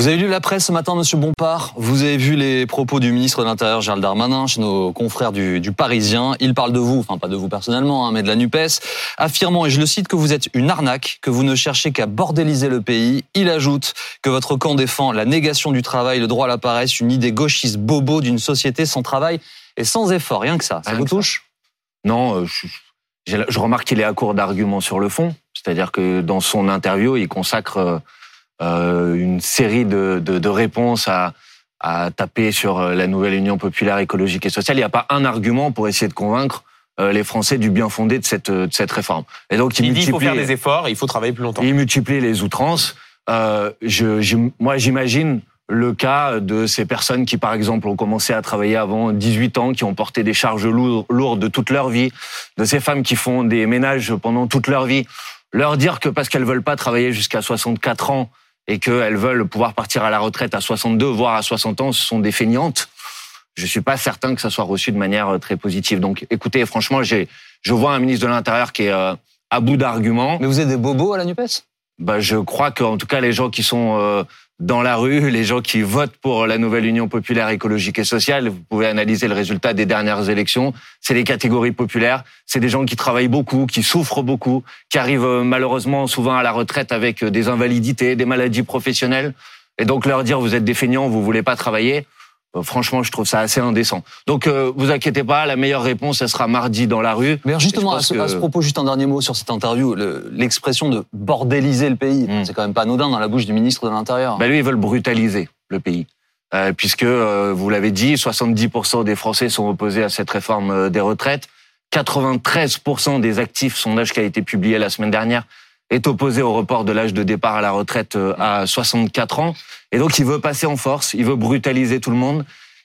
Vous avez lu la presse ce matin, Monsieur Bompard? Vous avez vu les propos du ministre de l'Intérieur, Gérald Darmanin, chez nos confrères du, Parisien. Il parle de vous, enfin pas de vous personnellement, hein, mais de la NUPES, affirmant, et je le cite, que vous êtes une arnaque, que vous ne cherchez qu'à bordéliser le pays. Il ajoute que votre camp défend la négation du travail, le droit à la paresse, une idée gauchiste bobo d'une société sans travail et sans effort. Rien que ça. Ça vous touche? Non, euh, je, je remarque qu'il est à court d'arguments sur le fond. C'est-à-dire que dans son interview, il consacre euh, euh, une série de, de, de réponses à, à, taper sur euh, la nouvelle Union populaire écologique et sociale. Il n'y a pas un argument pour essayer de convaincre euh, les Français du bien fondé de cette, de cette réforme. Et donc, il, il dit qu'il faut faire des efforts, il faut travailler plus longtemps. Il multiplie les outrances. Euh, je, je, moi, j'imagine le cas de ces personnes qui, par exemple, ont commencé à travailler avant 18 ans, qui ont porté des charges lourdes toute leur vie, de ces femmes qui font des ménages pendant toute leur vie. Leur dire que parce qu'elles veulent pas travailler jusqu'à 64 ans, et qu'elles veulent pouvoir partir à la retraite à 62, voire à 60 ans, ce sont des feignantes. Je suis pas certain que ça soit reçu de manière euh, très positive. Donc, écoutez, franchement, j'ai, je vois un ministre de l'Intérieur qui est euh, à bout d'arguments. Mais vous êtes des bobos à la Nupes? Bah, je crois qu'en tout cas, les gens qui sont euh, dans la rue, les gens qui votent pour la nouvelle Union populaire écologique et sociale, vous pouvez analyser le résultat des dernières élections, c'est les catégories populaires, c'est des gens qui travaillent beaucoup, qui souffrent beaucoup, qui arrivent euh, malheureusement souvent à la retraite avec euh, des invalidités, des maladies professionnelles. Et donc leur dire vous êtes des feignants, vous voulez pas travailler, franchement, je trouve ça assez indécent. Donc, euh, vous inquiétez pas, la meilleure réponse, elle sera mardi dans la rue. Mais justement, à ce, propos, juste un dernier mot sur cette interview, l'expression de bordéliser le pays, hmm. c'est quand même pas anodin dans la bouche du ministre de l'Intérieur. Ben lui, ils veulent brutaliser le pays. Euh, puisque, euh, vous l'avez dit, 70% des Français sont opposés à cette réforme des retraites. 93% des actifs, sondage qui a été publié la semaine dernière, est opposé au report de l'âge de départ à la retraite euh, à 64 ans. Et donc, il veut passer en force, il veut brutaliser tout le monde,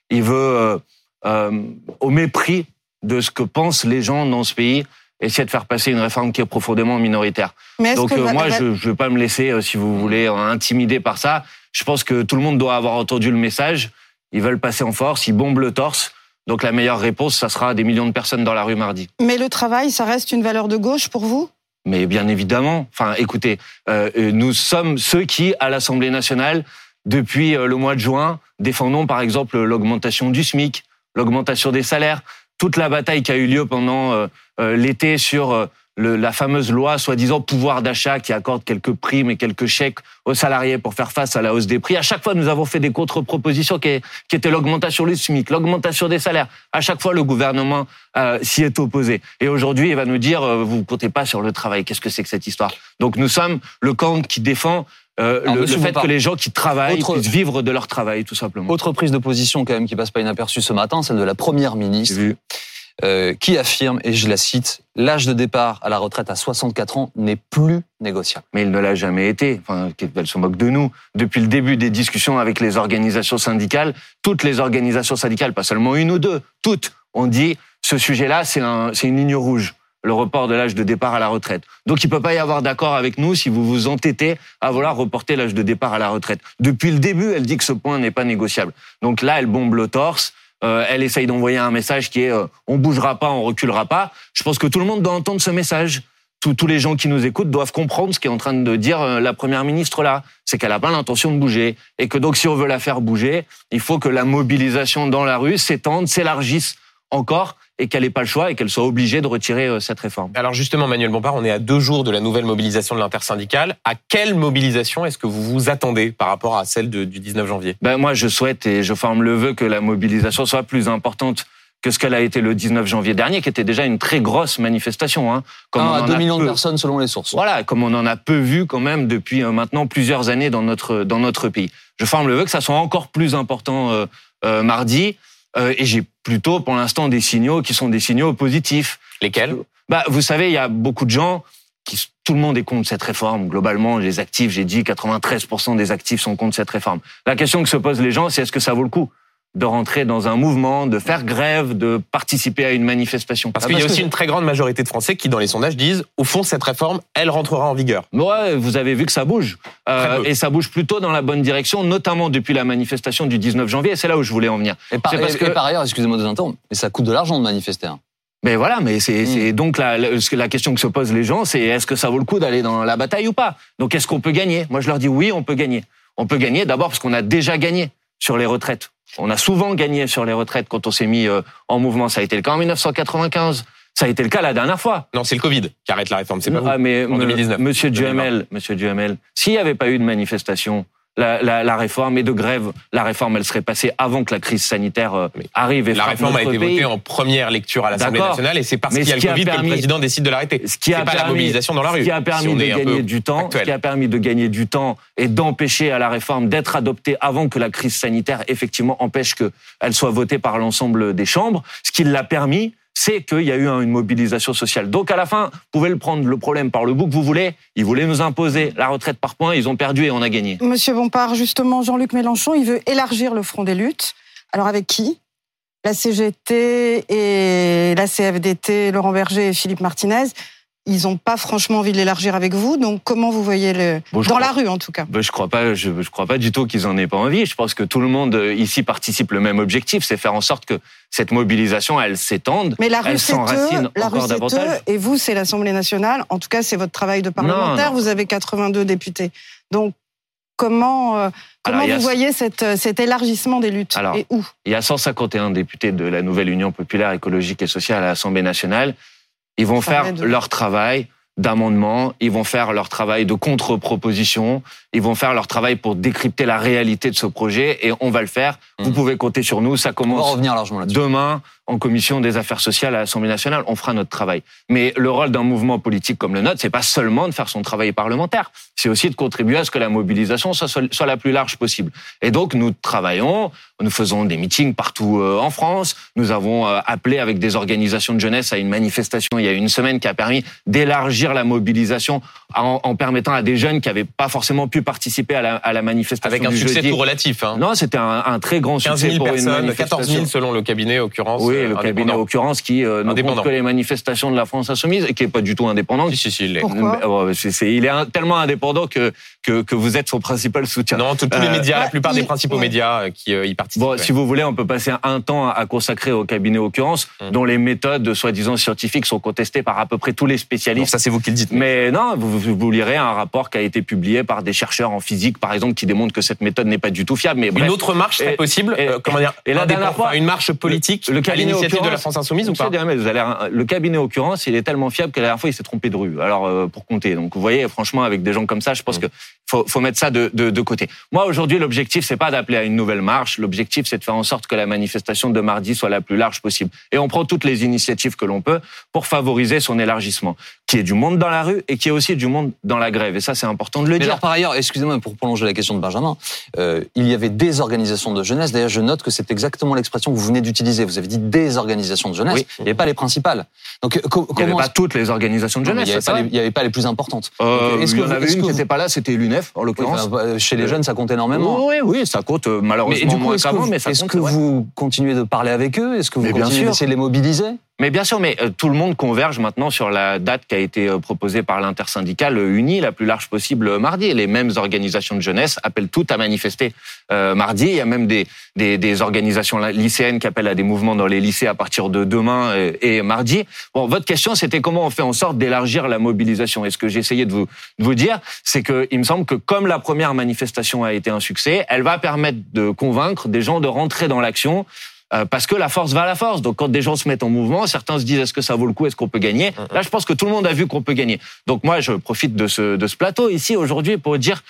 il veut, euh, euh, au mépris de ce que pensent les gens dans ce pays, essayer de faire passer une réforme qui est profondément minoritaire. donc, euh, moi, je ne veux pas me laisser, si vous voulez, intimider par ça. Je pense que tout le monde doit avoir entendu le message. Ils veulent passer en force, ils bombent le torse. Donc la meilleure réponse, ça sera des millions de personnes dans la rue mardi. Mais le travail, ça reste une valeur de gauche pour vous? Mais bien évidemment, enfin, écoutez, euh, euh, nous sommes ceux qui, à l'Assemblée nationale, depuis euh, le mois de juin, défendons par exemple l'augmentation du SMIC, l'augmentation des salaires, toute la bataille qui a eu lieu pendant l'été sur la fameuse loi soi-disant pouvoir d'achat qui accorde quelques primes et quelques chèques aux salariés pour faire face à la hausse des prix. À chaque fois, nous avons fait des contre-propositions qui, étaient l'augmentation du SMIC, l'augmentation des salaires. À chaque fois, le gouvernement euh, s'y est opposé. Et aujourd'hui, il va nous dire, euh, vous ne comptez pas sur le travail. Qu'est-ce que c'est que cette histoire? Donc nous sommes le camp qui défend euh, le, fait que les gens qui travaillent puissent vivre de leur travail, tout simplement. Autre prise de position quand même qui passe pas inaperçue ce matin, celle de la première ministre. Euh, qui affirme, et je la cite, l'âge de départ à la retraite à 64 ans n'est plus négociable. Mais il ne l'a jamais été. Enfin, elle se moque de nous. Depuis le début des discussions avec les organisations syndicales, toutes les organisations syndicales, pas seulement une ou deux, toutes ont dit ce sujet-là, c'est un, une ligne rouge le report de l'âge de départ à la retraite. Donc il peut pas y avoir d'accord avec nous si vous vous entêtez à vouloir reporter l'âge de départ à la retraite. Depuis le début, elle dit que ce point n'est pas négociable. Donc là, elle bombe le torse. Euh, elle essaye d'envoyer un message qui est euh, on bougera pas, on reculera pas. Je pense que tout le monde doit entendre ce message. Tous, les gens qui nous écoutent doivent comprendre ce qu'est en train de dire euh, la première ministre là, c'est qu'elle a pas l'intention de bouger et que donc si on veut la faire bouger, il faut que la mobilisation dans la rue s'étende, s'élargisse encore et qu'elle n'ait pas le choix et qu'elle soit obligée de retirer euh, cette réforme. Alors justement, Manuel Bompard, on est à deux jours de la nouvelle mobilisation de l'intersyndicale. À quelle mobilisation est-ce que vous vous attendez par rapport à celle du 19 janvier? Ben Moi, je souhaite et je forme le vœu que la mobilisation soit plus importante que ce qu'elle a été le 19 janvier dernier, qui était déjà une très grosse manifestation. Hein, comme ah, 2 millions de personnes selon les sources. Voilà, comme on en a peu vu quand même depuis euh, maintenant plusieurs années dans notre, dans notre pays. Je forme le vœu que ça soit encore plus important euh, euh mardi. Euh, et j'ai plutôt, pour l'instant, des signaux qui sont des signaux positifs. Lesquels? Bah, vous savez, il y a beaucoup de gens qui tout le monde est contre cette réforme. Globalement, les actifs, j'ai dit, 93% des actifs sont contre cette réforme. La question que se posent les gens, c'est est-ce que ça vaut le coup? De rentrer dans un mouvement, de faire grève, de participer à une manifestation. Parce qu'il y a aussi une très grande majorité de Français qui, dans les sondages, disent au fond cette réforme, elle rentrera en vigueur. Ouais, vous avez vu que ça bouge euh, et ça bouge plutôt dans la bonne direction, notamment depuis la manifestation du 19 janvier. Et c'est là où je voulais en venir. Et par, parce que... par ailleurs, excusez-moi de vous interrompre, mais ça coûte de l'argent de manifester. Hein. Mais voilà, mais c'est Mm. c'est donc la question que se posent les gens, c'est est-ce que ça vaut le coup d'aller dans la bataille ou pas? Donc est-ce qu'on peut gagner? Moi, je leur dis oui, on peut gagner. On peut gagner d'abord parce qu'on a déjà gagné sur les retraites. On a souvent gagné sur les retraites quand on s'est mis euh, en mouvement. Ça a été le cas en 1995. Ça a été le cas la dernière fois. Non, c'est le Covid qui arrête la réforme, c'est pas vous. Ah, mais en me- 2019. Monsieur 2020. Duhamel, Monsieur Duhamel, s'il n'y avait pas eu de manifestation, la, la, la réforme et de grève, la réforme, elle serait passée avant que la crise sanitaire euh, Mais arrive et La réforme a été pays. votée en première lecture à l'Assemblée nationale et c'est parce qu'il y a le qui a Covid que permis- le président décide de l'arrêter. Ce qui a pas la permis- mobilisation dans la rue. Ce qui a si permis on de gagner du temps, ce qui a permis de gagner du temps et d'empêcher à la réforme d'être adoptée avant que la crise sanitaire effectivement empêche qu'elle soit votée par l'ensemble des chambres. Ce qui l'a permis, c'est qu'il y a eu une mobilisation sociale. Donc à la fin, vous pouvez le prendre le problème par le bout que vous voulez. Ils voulaient nous imposer la retraite par points, ils ont perdu et on a gagné. Monsieur Bompard, justement, Jean-Luc Mélenchon, il veut élargir le front des luttes. Alors avec qui? La CGT et la CFDT, Laurent Berger et Philippe Martinez, ils n'ont pas franchement envie de l'élargir avec vous. Donc comment vous voyez le Bon, dans crois- la rue en tout cas? Ben, je crois pas, je, je crois pas du tout qu'ils en aient pas envie. Je pense que tout le monde euh, ici participe le même objectif, c'est faire en sorte que cette mobilisation, elle s'étende. Mais la rue Elle c'est s'enracine eux, la rue encore c'est davantage. eux, et vous c'est l'Assemblée nationale. En tout cas, c'est votre travail de parlementaire. non. Vous avez 82 députés. Donc comment euh, comment Alors, a- vous voyez cette, euh, cet élargissement des luttes Alors, et où? Il y a 151 députés de la nouvelle Union populaire écologique et sociale à l'Assemblée nationale. Ils vont Ça faire leur travail d'amendement, ils vont faire leur travail de contre-proposition, ils vont faire leur travail pour décrypter la réalité de ce projet et on va le faire. Vous Mhm. pouvez compter sur nous, ça On va commence revenir largement demain en commission des affaires sociales à l'Assemblée nationale, on fera notre travail. Mais le rôle d'un mouvement politique comme le nôtre, c'est pas seulement de faire son travail parlementaire, c'est aussi de contribuer à ce que la mobilisation soit, soit la plus large possible. Et donc nous travaillons, nous faisons des meetings partout euh, en France. Nous avons euh, appelé avec des organisations de jeunesse à une manifestation il y a une semaine qui a permis d'élargir la mobilisation en, en permettant à des jeunes qui n'avaient pas forcément pu participer à la, à la manifestation Avec un du succès jeudi. tout relatif. Hein. Non, c'était un, un très grand 15 succès 000 pour une personnes, manifestation. 14 000 selon le cabinet, occurrence. Oui, le cabinet occurrence qui euh, ne compte que les manifestations de la France insoumise et qui est pas du tout indépendant. Si, si, si, il l'est. Pourquoi Euh, il est un- tellement indépendant que, que que vous êtes son principal soutien. Non, tous tous les Euh, médias, la ouais, plupart des principaux ouais. médias euh, qui euh, y participent. Bon, ouais. si vous voulez, on peut passer un temps à consacrer au cabinet occurrence, Hum. dont les méthodes soi-disant scientifiques sont contestées par à peu près tous les Non, spécialistes. ça, c'est vous qui le dites. Mais non, vous, vous, vous lirez un rapport qui a été publié par des chercheurs en physique, par exemple, qui démontre que cette méthode n'est pas du tout fiable. Mais bref, Une autre marche serait possible, et- euh, comment dire, et la dernière fois, une marche politique le à cabinet l'initiative de la France Insoumise ou pas Duhamel, vous allez, le cabinet occurrence, il est tellement fiable que la dernière fois, il s'est trompé de rue. Alors, euh, pour compter. Donc, vous voyez, franchement, avec des gens comme ça, je pense Mm. que faut, faut mettre ça de, de, de côté. Moi, aujourd'hui, l'objectif, c'est pas d'appeler à une nouvelle marche. L'objectif, c'est de faire en sorte que la manifestation de mardi soit la plus large possible. Et on prend toutes les initiatives que l'on peut pour favoriser son élargissement, qui est du monde dans la rue et qui est aussi du monde dans la grève. Et ça, c'est important de le Mais dire. alors, par ailleurs, excusez-moi pour prolonger la question de Benjamin, euh, il y avait des organisations de jeunesse. D'ailleurs, je note que c'est exactement l'expression que vous venez d'utiliser. Vous avez dit des organisations de jeunesse. Oui. Il n'y avait pas les principales. Donc, euh, co- Il n'y avait pas toutes les organisations de Non, jeunesse. il n'y avait, pas les- il y avait pas les plus importantes. Euh, il y en avait une qui n'était pas là, c'était l'UNEF, en l'occurrence. euh, chez les jeunes, ça compte énormément. Oui, oui, ça compte euh, Mais malheureusement du coup, moins qu'avant, vous, mais ça est-ce compte. que vous continuez de parler avec eux? Est-ce que vous Mais continuez d'essayer de les mobiliser? Mais bien sûr, mais euh, tout le monde converge maintenant sur la date qui a été euh, proposée par l'intersyndicale euh, unie la plus large possible mardi. Et les mêmes organisations de jeunesse appellent toutes à manifester euh, mardi. Il y a même des, des, des organisations lycéennes qui appellent à des mouvements dans les lycées à partir de demain euh, et mardi. Bon, votre question, c'était comment on fait en sorte d'élargir la mobilisation. Et ce que essayé de vous, de vous dire, c'est que il me semble que comme la première manifestation a été un succès, elle va permettre de convaincre des gens de rentrer dans l'action. Euh, parce que la force va à la force. Donc quand des gens se mettent en mouvement, certains se disent est-ce que ça vaut le coup, est-ce qu'on peut gagner? Là, je pense que tout le monde a vu qu'on peut gagner. Donc moi, je profite de ce, de ce plateau ici aujourd'hui pour dire,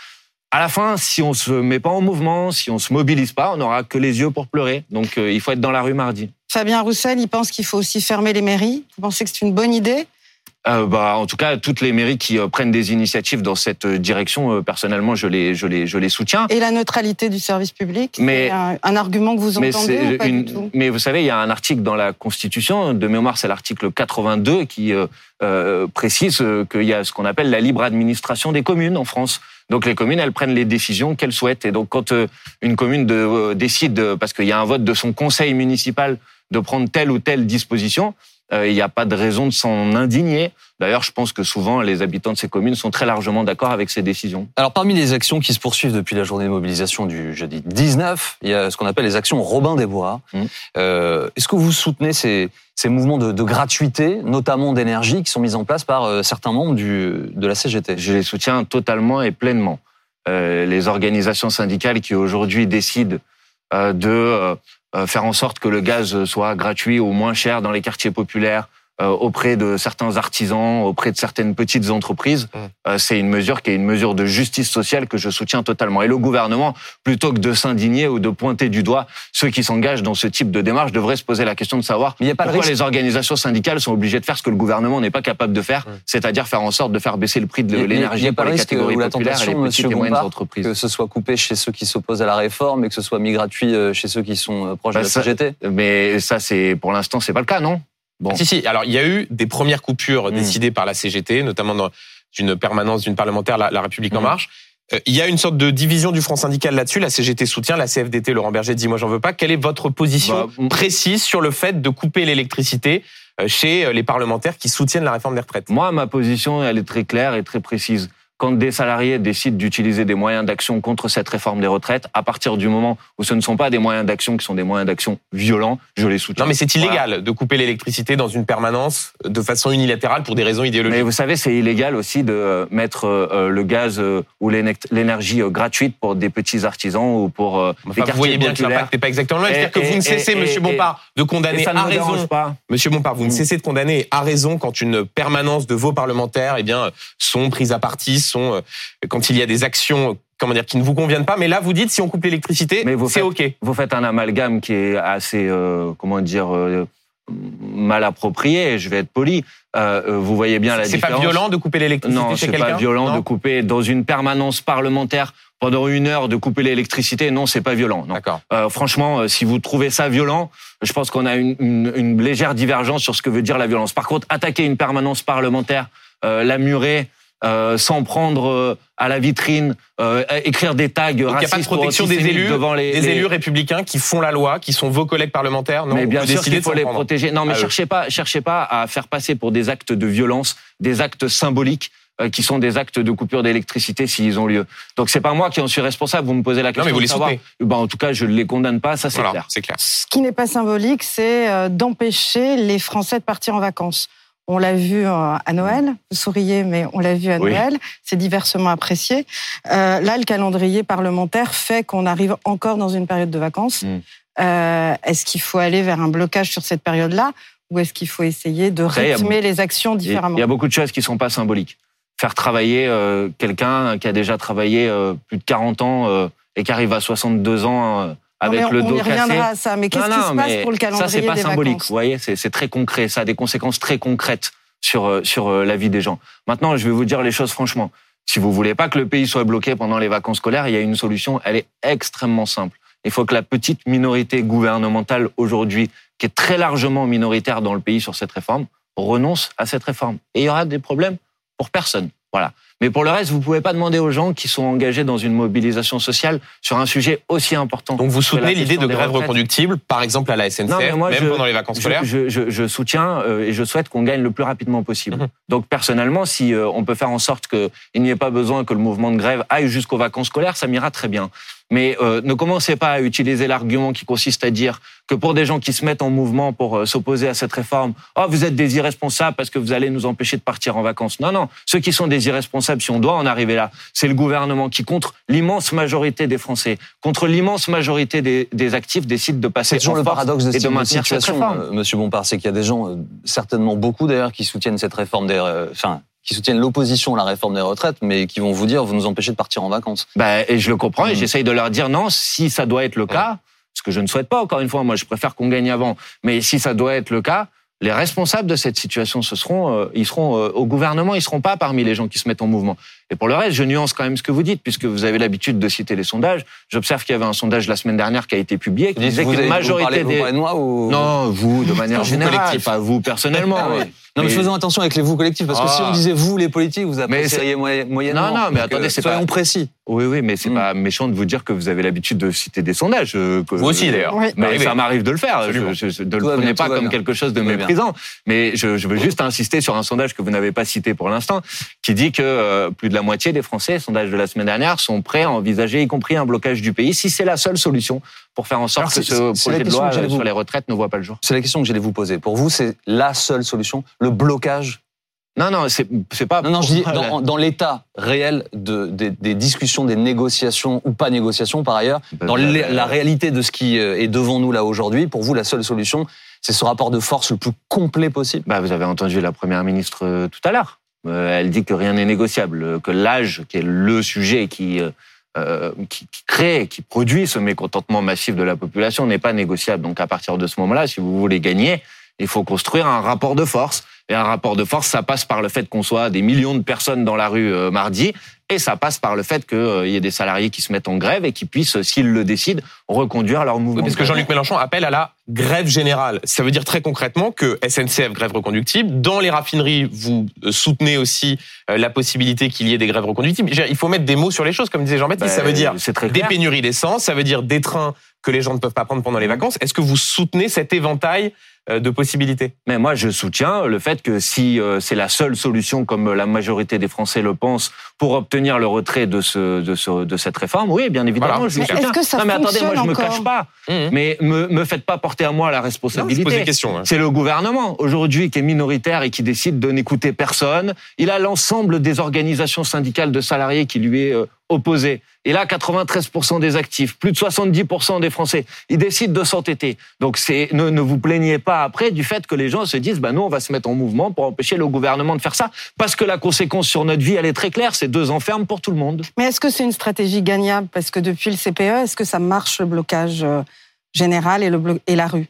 à la fin, si on se met pas en mouvement, si on se mobilise pas, on n'aura que les yeux pour pleurer. Donc euh, il faut être dans la rue mardi. Fabien Roussel, il pense qu'il faut aussi fermer les mairies. Vous pensez que c'est une bonne idée? Euh, bah, en tout cas, toutes les mairies qui euh, prennent des initiatives dans cette euh, direction, euh, personnellement, je les, je les, je les soutiens. Et la neutralité du service public Mais- C'est un, un argument que vous Mais, entendez ou pas une- du tout? mais vous savez, il y a un article dans la Constitution, de mémoire, c'est l'article 82 qui précise qu'il y a ce qu'on appelle la libre administration des communes en France. Donc les communes, elles prennent les décisions qu'elles souhaitent. Et donc quand une commune de, décide, parce qu'il y a un vote de son conseil municipal, de prendre telle ou telle disposition, Il n'y a pas de raison de s'en indigner. D'ailleurs, je pense que souvent, les habitants de ces communes sont très largement d'accord avec ces décisions. Alors parmi les actions qui se poursuivent depuis la journée de mobilisation du jeudi 19, il y a ce qu'on appelle les actions Robin des Bois. Mmh. Euh, Est-ce que vous soutenez ces, ces mouvements de, de gratuité, notamment d'énergie, qui sont mis en place par euh, certains membres du, de la CGT Je les soutiens totalement et pleinement. Euh, les organisations syndicales qui aujourd'hui décident euh, de euh, euh, faire en sorte que le gaz soit gratuit ou moins cher dans les quartiers populaires, euh, auprès de certains artisans, auprès de certaines petites entreprises, Mmh. euh, c'est une mesure qui est une mesure de justice sociale que je soutiens totalement. Et le gouvernement, plutôt que de s'indigner ou de pointer du doigt ceux qui s'engagent dans ce type de démarche, devrait se poser la question de savoir Mais a pas pourquoi les organisations syndicales sont obligées de faire ce que le gouvernement n'est pas capable de faire, Mmh. c'est-à-dire faire en sorte de faire baisser le prix de l'énergie pour le les catégories populaires et les petites et moyennes entreprises. que ce soit coupé chez ceux qui s'opposent à la réforme et que ce soit mis gratuit euh, chez ceux qui sont euh, proches Bah, de la ça- CGT Mais ça, c'est pour l'instant, c'est pas le cas, non? Bon. Si, si. Alors, il y a eu des premières coupures Mm. décidées par la CGT, notamment dans une permanence d'une parlementaire, la, la République en Mm. marche. Euh, Il y a une sorte de division du front syndical là-dessus. La CGT soutient, la CFDT, Laurent Berger dit moi j'en veux pas. Quelle est votre position Bah, précise sur le fait de couper l'électricité euh, chez euh, les parlementaires qui soutiennent la réforme des retraites? Moi, ma position, elle est très claire et très précise. Quand des salariés décident d'utiliser des moyens d'action contre cette réforme des retraites, à partir du moment où ce ne sont pas des moyens d'action qui sont des moyens d'action violents, je les soutiens. Non, mais c'est Voilà. illégal de couper l'électricité dans une permanence de façon unilatérale pour des raisons idéologiques. Mais vous savez, c'est illégal aussi de euh, mettre euh, le gaz euh, ou l'énergie euh, gratuite pour des petits artisans ou pour euh, des Enfin, vous voyez bien que l'impact n'est pas exactement le même. C'est-à-dire que vous et- ne cessez, et- Monsieur et- Bompard, de condamner ça ne à me raison. pas. Monsieur Bompard, vous ne cessez de condamner à raison quand une permanence de vos parlementaires, eh bien, sont prises à partie, sont euh, quand il y a des actions, comment dire, qui ne vous conviennent pas. Mais là, vous dites si on coupe l'électricité, c'est ok. Vous faites un amalgame qui est assez, euh, comment dire, euh, mal approprié. Je vais être poli. Euh, vous voyez bien la C'est différence. pas violent de couper l'électricité Non, c'est pas violent Non de couper dans une permanence parlementaire pendant une heure de couper l'électricité. Non, c'est pas violent. D'accord. Franchement, si vous trouvez ça violent, je pense qu'on a une, une- une légère divergence sur ce que veut dire la violence. Par contre, attaquer une permanence parlementaire, la murer, euh, s'en prendre euh, à la vitrine, euh, écrire des tags Donc il n'y racistes a pas de protection des élus, devant les, des les- élus républicains qui font la loi, qui sont vos collègues parlementaires. Non, mais bien sûr qu'il faut les prendre. protéger. Non, mais Ah, cherchez pas, cherchez pas à faire passer pour des actes de violence, des actes symboliques euh, qui sont des actes de coupure d'électricité s'ils ont lieu. Donc c'est pas moi qui en suis responsable. Vous me posez la question. mais vous de les savoir. soutenez. Ben, en tout cas, je ne les condamne pas. Ça c'est Voilà, clair. c'est clair. Ce qui n'est pas symbolique, c'est d'empêcher les Français de partir en vacances. On l'a vu euh, à Noël, vous souriez, mais on l'a vu à Oui. Noël, c'est diversement apprécié. Euh, là, le calendrier parlementaire fait qu'on arrive encore dans une période de vacances. Mm. Euh, est-ce qu'il faut aller vers un blocage sur cette période-là ou est-ce qu'il faut essayer de rythmer les actions différemment il y a beaucoup de choses qui sont pas symboliques. Faire travailler euh, quelqu'un qui a déjà travaillé euh, plus de 40 ans et qui arrive à 62 ans Non, avec mais on, le on dos y reviendra à ça. Mais qu'est-ce qui se passe pour le calendrier Ça, c'est pas des symbolique. vacances Vous voyez, c'est c'est très concret. Ça a des conséquences très concrètes sur euh, sur euh, la vie des gens. Maintenant, je vais vous dire les choses franchement. Si vous voulez pas que le pays soit bloqué pendant les vacances scolaires, il y a une solution. Elle est extrêmement simple. Il faut que la petite minorité gouvernementale aujourd'hui, qui est très largement minoritaire dans le pays sur cette réforme, renonce à cette réforme. Et il y aura des problèmes pour personne. Voilà. Mais pour le reste, vous pouvez pas demander aux gens qui sont engagés dans une mobilisation sociale sur un sujet aussi important. Donc vous soutenez l'idée de grève reconductible, par exemple à la SNCF, Non, mais moi, même je- pendant les vacances scolaires Je, je, je soutiens euh, et je souhaite qu'on gagne le plus rapidement possible. Mhm. Donc personnellement, si euh, on peut faire en sorte qu'il n'y ait pas besoin que le mouvement de grève aille jusqu'aux vacances scolaires, ça m'ira très bien. Mais euh, ne commencez pas à utiliser l'argument qui consiste à dire que pour des gens qui se mettent en mouvement pour euh, s'opposer à cette réforme, oh vous êtes des irresponsables parce que vous allez nous empêcher de partir en vacances. Non, non, ceux qui sont des irresponsables, si on doit en arriver là, c'est le gouvernement qui, contre l'immense majorité des Français, contre l'immense majorité des, des actifs, décide de passer C'est toujours en le paradoxe de et de maintenir cette situation, réforme. Monsieur Bompard, c'est qu'il y a des gens, euh, certainement beaucoup d'ailleurs, qui soutiennent cette réforme des, euh, enfin, qui soutiennent l'opposition à la réforme des retraites, mais qui vont vous dire, vous nous empêchez de partir en vacances. Bah, et je le comprends et Mm. j'essaye de leur dire non, si ça doit être le cas, ce que je ne souhaite pas, encore une fois, moi je préfère qu'on gagne avant, mais si ça doit être le cas, les responsables de cette situation, ce seront, euh, ils seront euh, au gouvernement, ils seront pas parmi les gens qui se mettent en mouvement. Et pour le reste, je nuance quand même ce que vous dites, puisque vous avez l'habitude de citer les sondages. J'observe qu'il y avait un sondage la semaine dernière qui a été publié, qui Vous disait vous qu'une avez- vous majorité parlez- vous des... parlez de moi ou... Non, vous, de manière Vous générale, collectif. pas vous personnellement. Ah ouais. Non, mais Mais- faisons attention avec les vous collectifs, parce que si Ah. on disait vous, les politiques, vous Mais apprécieriez moyen- moyennement. Non, non, mais Donc, attendez, euh, c'est soyons pas- précis. Oui, oui, mais c'est Mm. pas méchant de vous dire que vous avez l'habitude de citer des sondages. euh, que- Vous aussi, d'ailleurs. Oui. Mais ça m'arrive de le faire. Je, je, ne Tout le prenez bien, pas comme bien. quelque chose de Tout méprisant. Mais je, je veux juste insister sur un sondage que vous n'avez pas cité pour l'instant, qui dit que euh, plus de la moitié des Français, sondage de la semaine dernière, sont prêts à envisager, y compris un blocage du pays, si c'est la seule solution pour faire en sorte que ce projet de loi euh, vous- sur les retraites ne voit pas le jour. C'est la question que j'allais vous poser. Pour vous, c'est la seule solution, le blocage? Non, non, c'est pas. Non, non, je dis dans, dans l'état réel de, des, des discussions, des négociations ou pas négociations par ailleurs, Bah, dans bah, les- bah, la réalité de ce qui euh, est devant nous là aujourd'hui, pour vous, la seule solution, c'est ce rapport de force le plus complet possible. Bah, vous avez entendu la première ministre euh, tout à l'heure. Elle dit que rien n'est négociable, que l'âge, qui est le sujet qui, euh, qui, qui crée, qui produit ce mécontentement massif de la population, n'est pas négociable. Donc à partir de ce moment-là, si vous voulez gagner, il faut construire un rapport de force. Et un rapport de force, ça passe par le fait qu'on soit des millions de personnes dans la rue euh, mardi, et ça passe par le fait qu'il y ait des salariés qui se mettent en grève et qui puissent, s'ils le décident, reconduire leur mouvement. Oui, parce que. Jean-Luc Mélenchon appelle à la grève générale. Ça veut dire très concrètement que SNCF grève reconductible. Dans les raffineries, vous euh, soutenez aussi euh, la possibilité qu'il y ait des grèves reconductibles. Il faut mettre des mots sur les choses, comme disait Jean-Baptiste. Bah, ça veut dire très des pénuries d'essence, ça veut dire des trains que les gens ne peuvent pas prendre pendant les vacances. Est-ce que vous soutenez cet éventail euh, de possibilités Mais moi, je soutiens le fait que si euh, c'est la seule solution, comme la majorité des Français le pensent, pour obtenir le retrait de ce de, ce, de cette réforme, oui, bien évidemment, Voilà. je Mais soutiens. est-ce que ça non, mais attendez, moi, je me fonctionne cache pas. Mmh. Mais me me faites pas porter à moi la Non, je pose responsabilité. des questions. hein. C'est le gouvernement aujourd'hui qui est minoritaire et qui décide de n'écouter personne. Il a l'ensemble des organisations syndicales de salariés qui lui est euh, opposé. Et là, 93% des actifs, plus de 70% des Français, ils décident de s'entêter. Donc c'est ne, ne vous plaignez pas après du fait que les gens se disent bah nous on va se mettre en mouvement pour empêcher le gouvernement de faire ça parce que la conséquence sur notre vie elle est très claire, c'est deux enfermes pour tout le monde. Mais est-ce que c'est une stratégie gagnable? Parce que depuis le CPE, est-ce que ça marche le blocage euh, général et, le blo- et la rue?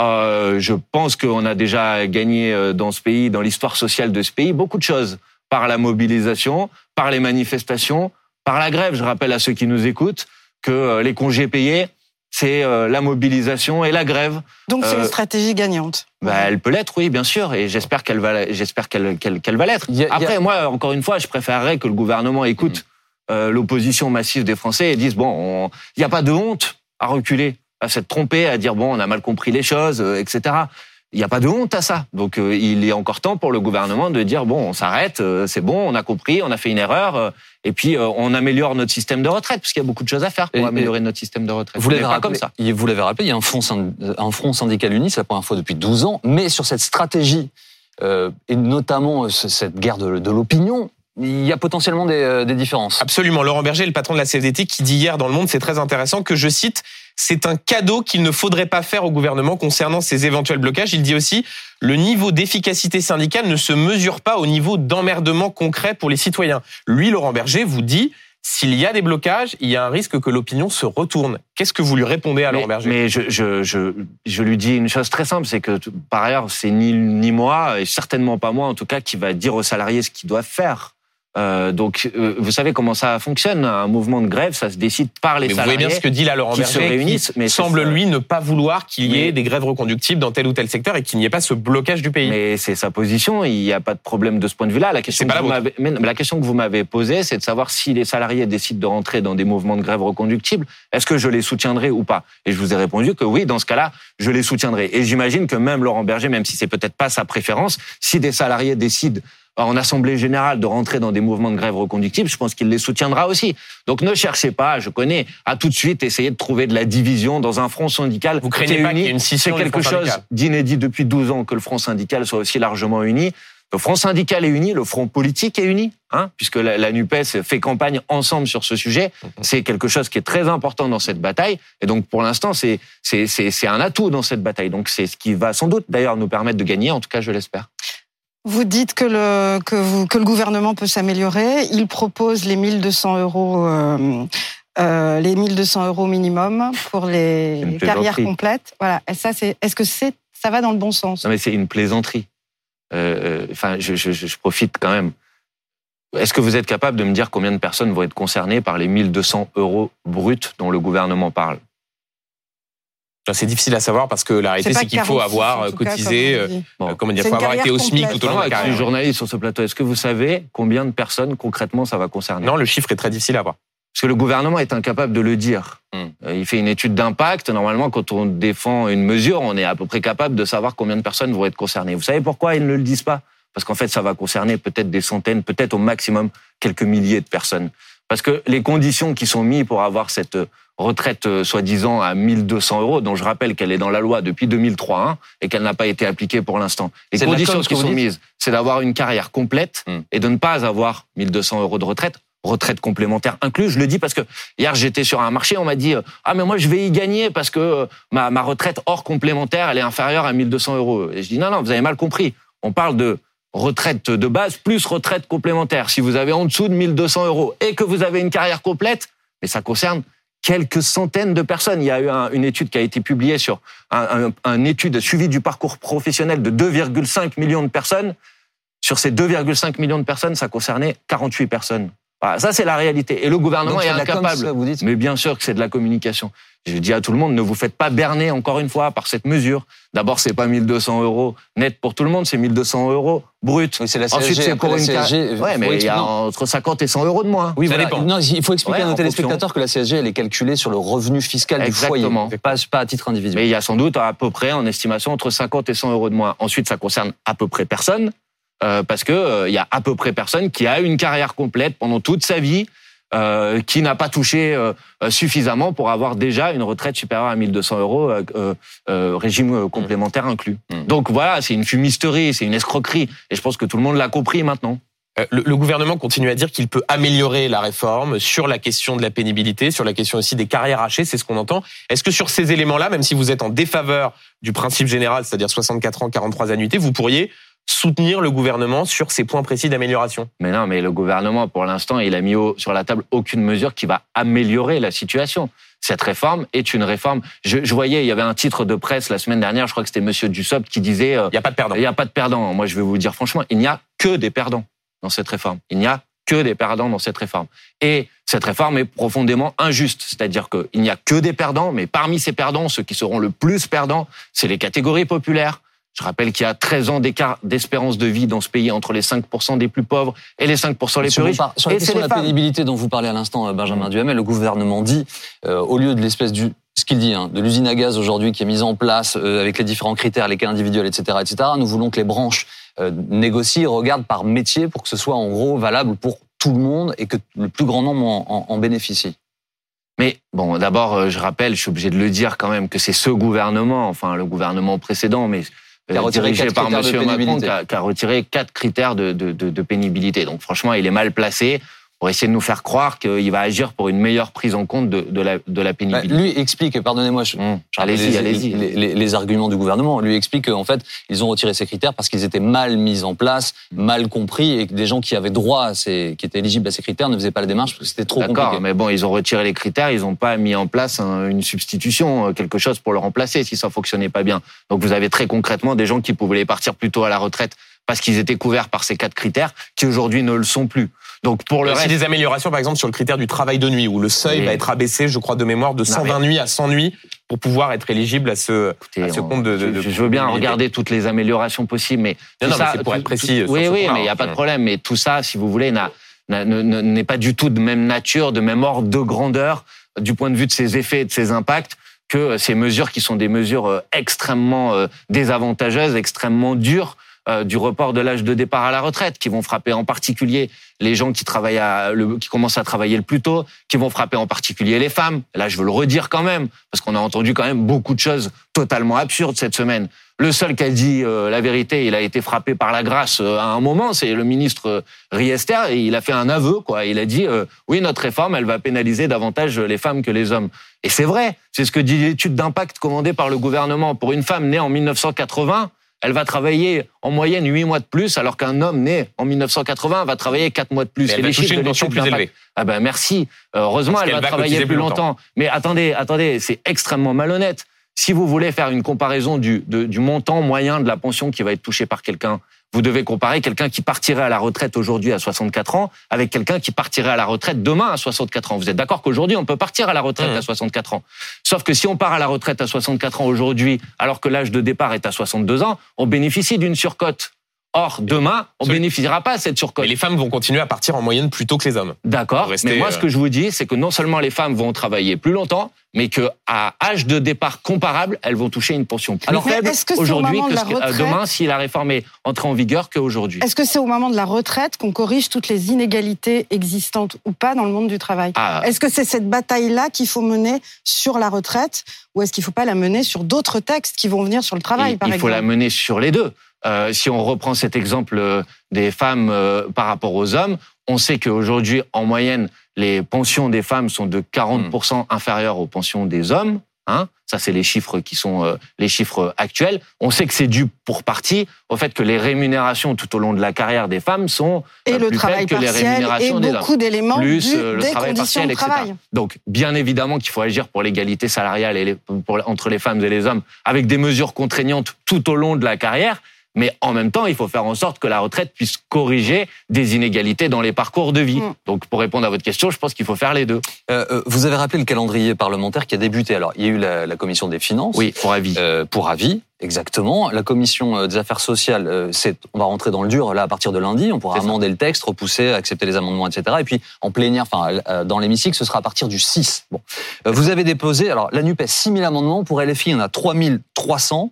Euh, je pense qu'on a déjà gagné euh, dans ce pays, dans l'histoire sociale de ce pays, beaucoup de choses. Par la mobilisation, par les manifestations, par la grève. Je rappelle à ceux qui nous écoutent que les congés payés, c'est euh, la mobilisation et la grève. Donc c'est Euh, une stratégie gagnante. Bah, elle peut l'être, oui, bien sûr, et j'espère qu'elle va, j'espère qu'elle, qu'elle, qu'elle va l'être. A- a- Après, moi, encore une fois, je préférerais que le gouvernement écoute euh, l'opposition massive des Français et dise bon, on- il n'y a pas de honte à reculer, à s'être trompé, à dire bon, on a mal compris les choses, euh, etc. Il n'y a pas de honte à ça. Donc, euh, il est encore temps pour le gouvernement de dire bon, on s'arrête, euh, c'est bon, on a compris, on a fait une erreur, euh, et puis euh, on améliore notre système de retraite, parce qu'il y a beaucoup de choses à faire pour Et- améliorer notre système de retraite. Vous l'avez rappelé, comme ça. il- Vous l'avez rappelé, il y a un, front un front syndical uni, c'est la première fois depuis 12 ans, mais sur cette stratégie, euh, et notamment euh, ce- cette guerre de, de l'opinion, il y a potentiellement des, euh, des différences. Absolument. Laurent Berger, le patron de la CFDT, qui dit hier dans Le Monde, c'est très intéressant, que je cite, c'est un cadeau qu'il ne faudrait pas faire au gouvernement concernant ces éventuels blocages. Il dit aussi, le niveau d'efficacité syndicale ne se mesure pas au niveau d'emmerdement concret pour les citoyens. Lui, Laurent Berger, vous dit, s'il y a des blocages, il y a un risque que l'opinion se retourne. Qu'est-ce que vous lui répondez à Laurent mais, Berger? mais je, je, je, je lui dis une chose très simple, c'est que par ailleurs, c'est ni, ni moi, et certainement pas moi en tout cas, qui va dire aux salariés ce qu'ils doivent faire. Euh, donc, euh, vous savez comment ça fonctionne Un mouvement de grève, ça se décide par les Mais vous salariés. voyez bien ce que dit là Laurent qui se Berger, réunissent, qui mais c'est semble lui ne pas vouloir qu'il y ait des grèves reconductibles dans tel ou tel secteur et qu'il n'y ait pas ce blocage du pays. Mais c'est sa position, il n'y a pas de problème de ce point de vue-là. La question, que vous mais la question que vous m'avez posée, c'est de savoir si les salariés décident de rentrer dans des mouvements de grève reconductibles, est-ce que je les soutiendrai ou pas? Et je vous ai répondu que oui, dans ce cas-là, je les soutiendrai. Et j'imagine que même Laurent Berger, même si c'est peut-être pas sa préférence, si des salariés décident en assemblée générale de rentrer dans des mouvements de grève reconductibles, je pense qu'il les soutiendra aussi. Donc ne cherchez pas, je connais, à tout de suite essayer de trouver de la division dans un front syndical. Vous craignez pas qu'il y uni. ait une scission C'est quelque chose d'inédit depuis 12 ans que le front syndical soit aussi largement uni. Le front syndical est uni, le front politique est uni, hein, puisque la, la NUPES fait campagne ensemble sur ce sujet. C'est quelque chose qui est très important dans cette bataille. Et donc, pour l'instant, c'est c'est c'est c'est un atout dans cette bataille. Donc, c'est ce qui va sans doute d'ailleurs nous permettre de gagner. En tout cas, je l'espère. Vous dites que le, que, vous, que le gouvernement peut s'améliorer. Il propose les 1200 euros, euh, euh, les 1200 euros minimum pour les carrières complètes. Voilà. Et ça, c'est, est-ce que c'est, ça va dans le bon sens? Non, mais c'est une plaisanterie. Euh, euh, Enfin, je, je, je profite quand même. Est-ce que vous êtes capable de me dire combien de personnes vont être concernées par les 1200 euros bruts dont le gouvernement parle? C'est difficile à savoir parce que la réalité, c'est qu'il faut avoir euh, cotisé, euh, bon. comment dire, faut avoir été au SMIC tout au long de la carrière. Je suis journaliste sur ce plateau. Est-ce que vous savez combien de personnes concrètement ça va concerner? Non, le chiffre est très difficile à avoir. Parce que le gouvernement est incapable de le dire. Hmm. Il fait une étude d'impact. Normalement, quand on défend une mesure, on est à peu près capable de savoir combien de personnes vont être concernées. Vous savez pourquoi ils ne le disent pas? Parce qu'en fait, ça va concerner peut-être des centaines, peut-être au maximum quelques milliers de personnes. Parce que les conditions qui sont mises pour avoir cette retraite euh, soi-disant à 1200 euros, dont je rappelle qu'elle est dans la loi depuis 2003 hein, et qu'elle n'a pas été appliquée pour l'instant. Les conditions qui sont mises, c'est d'avoir une carrière complète hmm. et de ne pas avoir 1200 euros de retraite retraite complémentaire inclus. Je le dis parce que hier j'étais sur un marché, on m'a dit ah mais moi je vais y gagner parce que euh, ma, ma retraite hors complémentaire elle est inférieure à 1200 euros. Et je dis non non vous avez mal compris. On parle de retraite de base plus retraite complémentaire. Si vous avez en dessous de 1200 euros et que vous avez une carrière complète, mais ça concerne quelques centaines de personnes. Il y a eu une étude qui a été publiée sur un, un, étude suivie du parcours professionnel de 2,5 millions de personnes. Sur ces 2,5 millions de personnes, ça concernait 48 personnes. Voilà, ça, c'est la réalité. Et le gouvernement est, incapable. vous dites Mais bien sûr que c'est de la communication. Je dis à tout le monde, ne vous faites pas berner encore une fois par cette mesure. D'abord, c'est pas 1200 euros net pour tout le monde, c'est 1200 euros brut. Oui, c'est la CSG. Ensuite, c'est pour une CSG. Ouais, mais il y a entre 50 et 100 euros de moins. Oui, ça dépend. Non, il faut expliquer à nos téléspectateurs que la CSG, elle est calculée sur le revenu fiscal Exactement. du foyer, pas, pas à titre individuel. Mais il y a sans doute à peu près, en estimation, entre 50 et 100 euros de moins. Ensuite, ça concerne à peu près personne, euh, parce que euh, il y a à peu près personne qui a une carrière complète pendant toute sa vie euh, qui n'a pas touché euh, suffisamment pour avoir déjà une retraite supérieure à 1200 euros, euh, régime complémentaire inclus. Mmh. Donc voilà, c'est une fumisterie, c'est une escroquerie, et je pense que tout le monde l'a compris maintenant. Le, le, gouvernement continue à dire qu'il peut améliorer la réforme sur la question de la pénibilité, sur la question aussi des carrières hachées, c'est ce qu'on entend. Est-ce que sur ces éléments-là, même si vous êtes en défaveur du principe général, c'est-à-dire 64 ans, 43 annuités, vous pourriez soutenir le gouvernement sur ces points précis d'amélioration Mais non, mais le gouvernement, pour l'instant, il a mis sur la table aucune mesure qui va améliorer la situation. Cette réforme est une réforme. Je, je, voyais, il y avait un titre de presse la semaine dernière, je crois que c'était Monsieur Dussopt qui disait euh, il n'y a pas de perdants. Il n'y a pas de perdants. Moi, je vais vous dire franchement, il n'y a que des perdants dans cette réforme. Il n'y a que des perdants dans cette réforme. Et cette réforme est profondément injuste. C'est-à-dire qu'il n'y a que des perdants, mais parmi ces perdants, ceux qui seront le plus perdants, c'est les catégories populaires, je rappelle qu'il y a 13 ans d'écart d'espérance de vie dans ce pays entre les 5% des plus pauvres et les 5% les plus riches. Sur la question de la pénibilité dont vous parlez à l'instant, euh, Benjamin Duhamel, le gouvernement dit, euh, au lieu de l'espèce du ce qu'il dit, hein, de l'usine à gaz aujourd'hui qui est mise en place euh, avec les différents critères, les cas individuels, etc., etc. Nous voulons que les branches euh, négocient, regardent par métier pour que ce soit en gros valable pour tout le monde et que le plus grand nombre en, en, en bénéficie. Mais bon, d'abord, je rappelle, je suis obligé de le dire quand même, que c'est ce gouvernement, enfin le gouvernement précédent, mais dirigé par M. Macron, qui a, retiré quatre critères de, de, de, de pénibilité. Donc franchement, il est mal placé pour essayer de nous faire croire qu'il va agir pour une meilleure prise en compte de, de la, de la pénibilité. Bah, lui explique, pardonnez-moi, je, mmh. allez-y, allez-y, les, les, les, arguments du gouvernement. Lui explique qu'en fait, ils ont retiré ces critères parce qu'ils étaient mal mis en place, mal compris, et que des gens qui avaient droit, à ces, qui étaient éligibles à ces critères, ne faisaient pas la démarche parce que c'était trop compliqué. D'accord, mais bon, ils ont retiré les critères, ils n'ont pas mis en place un, une substitution, euh, quelque chose pour le remplacer si ça fonctionnait pas bien. Donc vous avez très concrètement des gens qui pouvaient partir plus tôt à la retraite parce qu'ils étaient couverts par ces quatre critères, qui aujourd'hui ne le sont plus. Donc pour le reste, des améliorations, par exemple, sur le critère du travail de nuit, où le seuil oui. va être abaissé, je crois de mémoire, de 120 nuits à 100 nuits pour pouvoir être éligible à ce, Écoutez, à ce compte de, de, de, Je veux bien regarder toutes les améliorations possibles, mais non, non, c'est pour être précis. Oui, oui, mais il n'y a pas de problème. Mais tout ça, si vous voulez, n'est pas du tout de même nature, de même ordre de grandeur, du point de vue de ses effets et de ses impacts que ces mesures qui sont des mesures euh, extrêmement euh, désavantageuses, extrêmement dures euh, du report de l'âge de départ à la retraite, qui vont frapper en particulier les gens qui travaillent à, qui commencent à travailler le plus tôt, qui vont frapper en particulier les femmes. Là, je veux le redire quand même, parce qu'on a entendu quand même beaucoup de choses totalement absurdes cette semaine. Le seul qui a dit euh, la vérité, il a été frappé par la grâce euh, à un moment, c'est le ministre euh, Riester, et il a fait un aveu, quoi. Il a dit euh, oui, notre réforme, elle va pénaliser davantage les femmes que les hommes. Et c'est vrai, c'est ce que dit l'étude d'impact commandée par le gouvernement pour une femme née en 1980 elle va travailler en moyenne 8 mois de plus, alors qu'un homme né en 1980 va travailler 4 mois de plus. Mais elle va toucher une pension plus élevée. Ah ben merci. Heureusement, elle, elle, va, va travailler plus longtemps. longtemps. Mais attendez, attendez, c'est extrêmement malhonnête. Si vous voulez faire une comparaison du, de, du montant moyen de la pension qui va être touchée par quelqu'un, vous devez comparer quelqu'un qui partirait à la retraite aujourd'hui à 64 ans avec quelqu'un qui partirait à la retraite demain à 64 ans. Vous êtes d'accord qu'aujourd'hui, on peut partir à la retraite Mmh. à 64 ans? Sauf que si on part à la retraite à 64 ans aujourd'hui, alors que l'âge de départ est à 62 ans, on bénéficie d'une surcote. Or, demain, on Absolument. bénéficiera pas de cette surcote. Et les femmes vont continuer à partir en moyenne plus tôt que les hommes. D'accord. Mais moi, euh, ce que je vous dis, c'est que non seulement les femmes vont travailler plus longtemps, mais que à âge de départ comparable, elles vont toucher une portion plus faible aujourd'hui que de ce la que- euh, retraite demain si la réforme est entrée en vigueur qu'aujourd'hui. Est-ce que c'est au moment de la retraite qu'on corrige toutes les inégalités existantes ou pas dans le monde du travail Ah, Est-ce que c'est cette bataille-là qu'il faut mener sur la retraite ou est-ce qu'il ne faut pas la mener sur d'autres textes qui vont venir sur le travail, il, par il faut exemple la mener sur les deux. Euh, si on reprend cet exemple euh, des femmes euh, par rapport aux hommes, on sait qu'aujourd'hui, en moyenne, les pensions des femmes sont de 40% inférieures aux pensions des hommes. Hein ça, c'est les chiffres qui sont euh, les chiffres actuels. On sait que c'est dû pour partie au fait que les rémunérations tout au long de la carrière des femmes sont Et euh, le plus travail faibles que les partiel et rémunérations des hommes beaucoup d'éléments plus du- euh, le des travail conditions partiel, de etc. travail. Donc, bien évidemment qu'il faut agir pour l'égalité salariale et les- pour- entre les femmes et les hommes avec des mesures contraignantes tout au long de la carrière. Mais en même temps, il faut faire en sorte que la retraite puisse corriger des inégalités dans les parcours de vie. Mm. Donc, pour répondre à votre question, je pense qu'il faut faire les deux. Euh, euh, vous avez rappelé le calendrier parlementaire qui a débuté. Alors, il y a eu la, la commission des finances. Oui, pour avis. Euh, pour avis, exactement. La commission des affaires sociales, euh, c'est, on va rentrer dans le dur là à partir de lundi. On pourra amender le texte, repousser, accepter les amendements, etc. Et puis en plénière, enfin euh, dans l'hémicycle, ce sera à partir du 6. Bon, Euh, vous avez déposé. Alors la Nupes 6 000 amendements pour LFI, il y en a 3 300.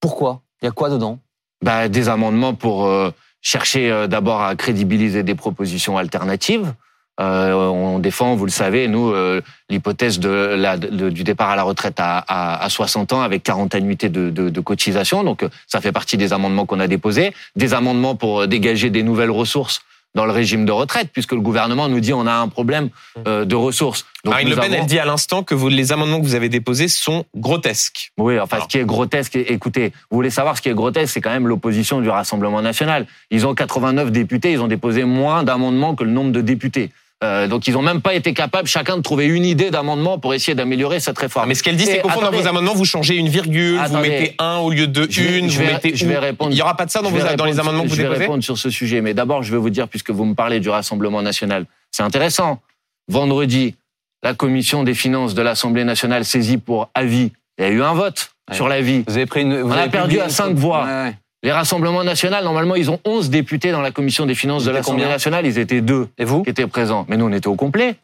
Pourquoi? Il y a quoi dedans? Bah, des amendements pour euh, chercher euh, d'abord à crédibiliser des propositions alternatives. Euh, on défend, vous le savez, nous, euh, l'hypothèse de la, du départ à la retraite à, à, à 60 ans avec 40 annuités de, de, de cotisation. Donc, euh, ça fait partie des amendements qu'on a déposés. Des amendements pour euh, dégager des nouvelles ressources dans le régime de retraite, puisque le gouvernement nous dit on a un problème euh, de ressources. Donc, Marine Le Pen, avons- elle dit à l'instant que vous- les amendements que vous avez déposés sont grotesques. Oui, enfin, Alors. ce qui est grotesque, écoutez, vous voulez savoir ce qui est grotesque, c'est quand même l'opposition du Rassemblement national. Ils ont 89 députés, ils ont déposé moins d'amendements que le nombre de députés. Euh, donc, ils ont même pas été capables, chacun, de trouver une idée d'amendement pour essayer d'améliorer cette réforme. Mais ce qu'elle dit, c'est qu'au fond, dans vos amendements, vous changez une virgule, vous mettez un au lieu de Je une, je vous vais- mettez je vais ou. répondre. Il n'y aura pas de ça dans, vos, les amendements que vous Je vais déposez répondre sur ce sujet, mais d'abord, je vais vous dire, puisque vous me parlez du Rassemblement national, c'est intéressant. Vendredi, la commission des finances de l'Assemblée nationale saisie pour avis. Il y a eu un vote Ouais. sur l'avis. Vous avez pris une. vous On a perdu à cinq voix. Ouais, ouais. Les rassemblements nationaux, normalement, ils ont 11 députés dans la commission des finances de l'Assemblée nationale. Ils étaient deux Et vous qui étaient présents. Mais nous, on était au complet.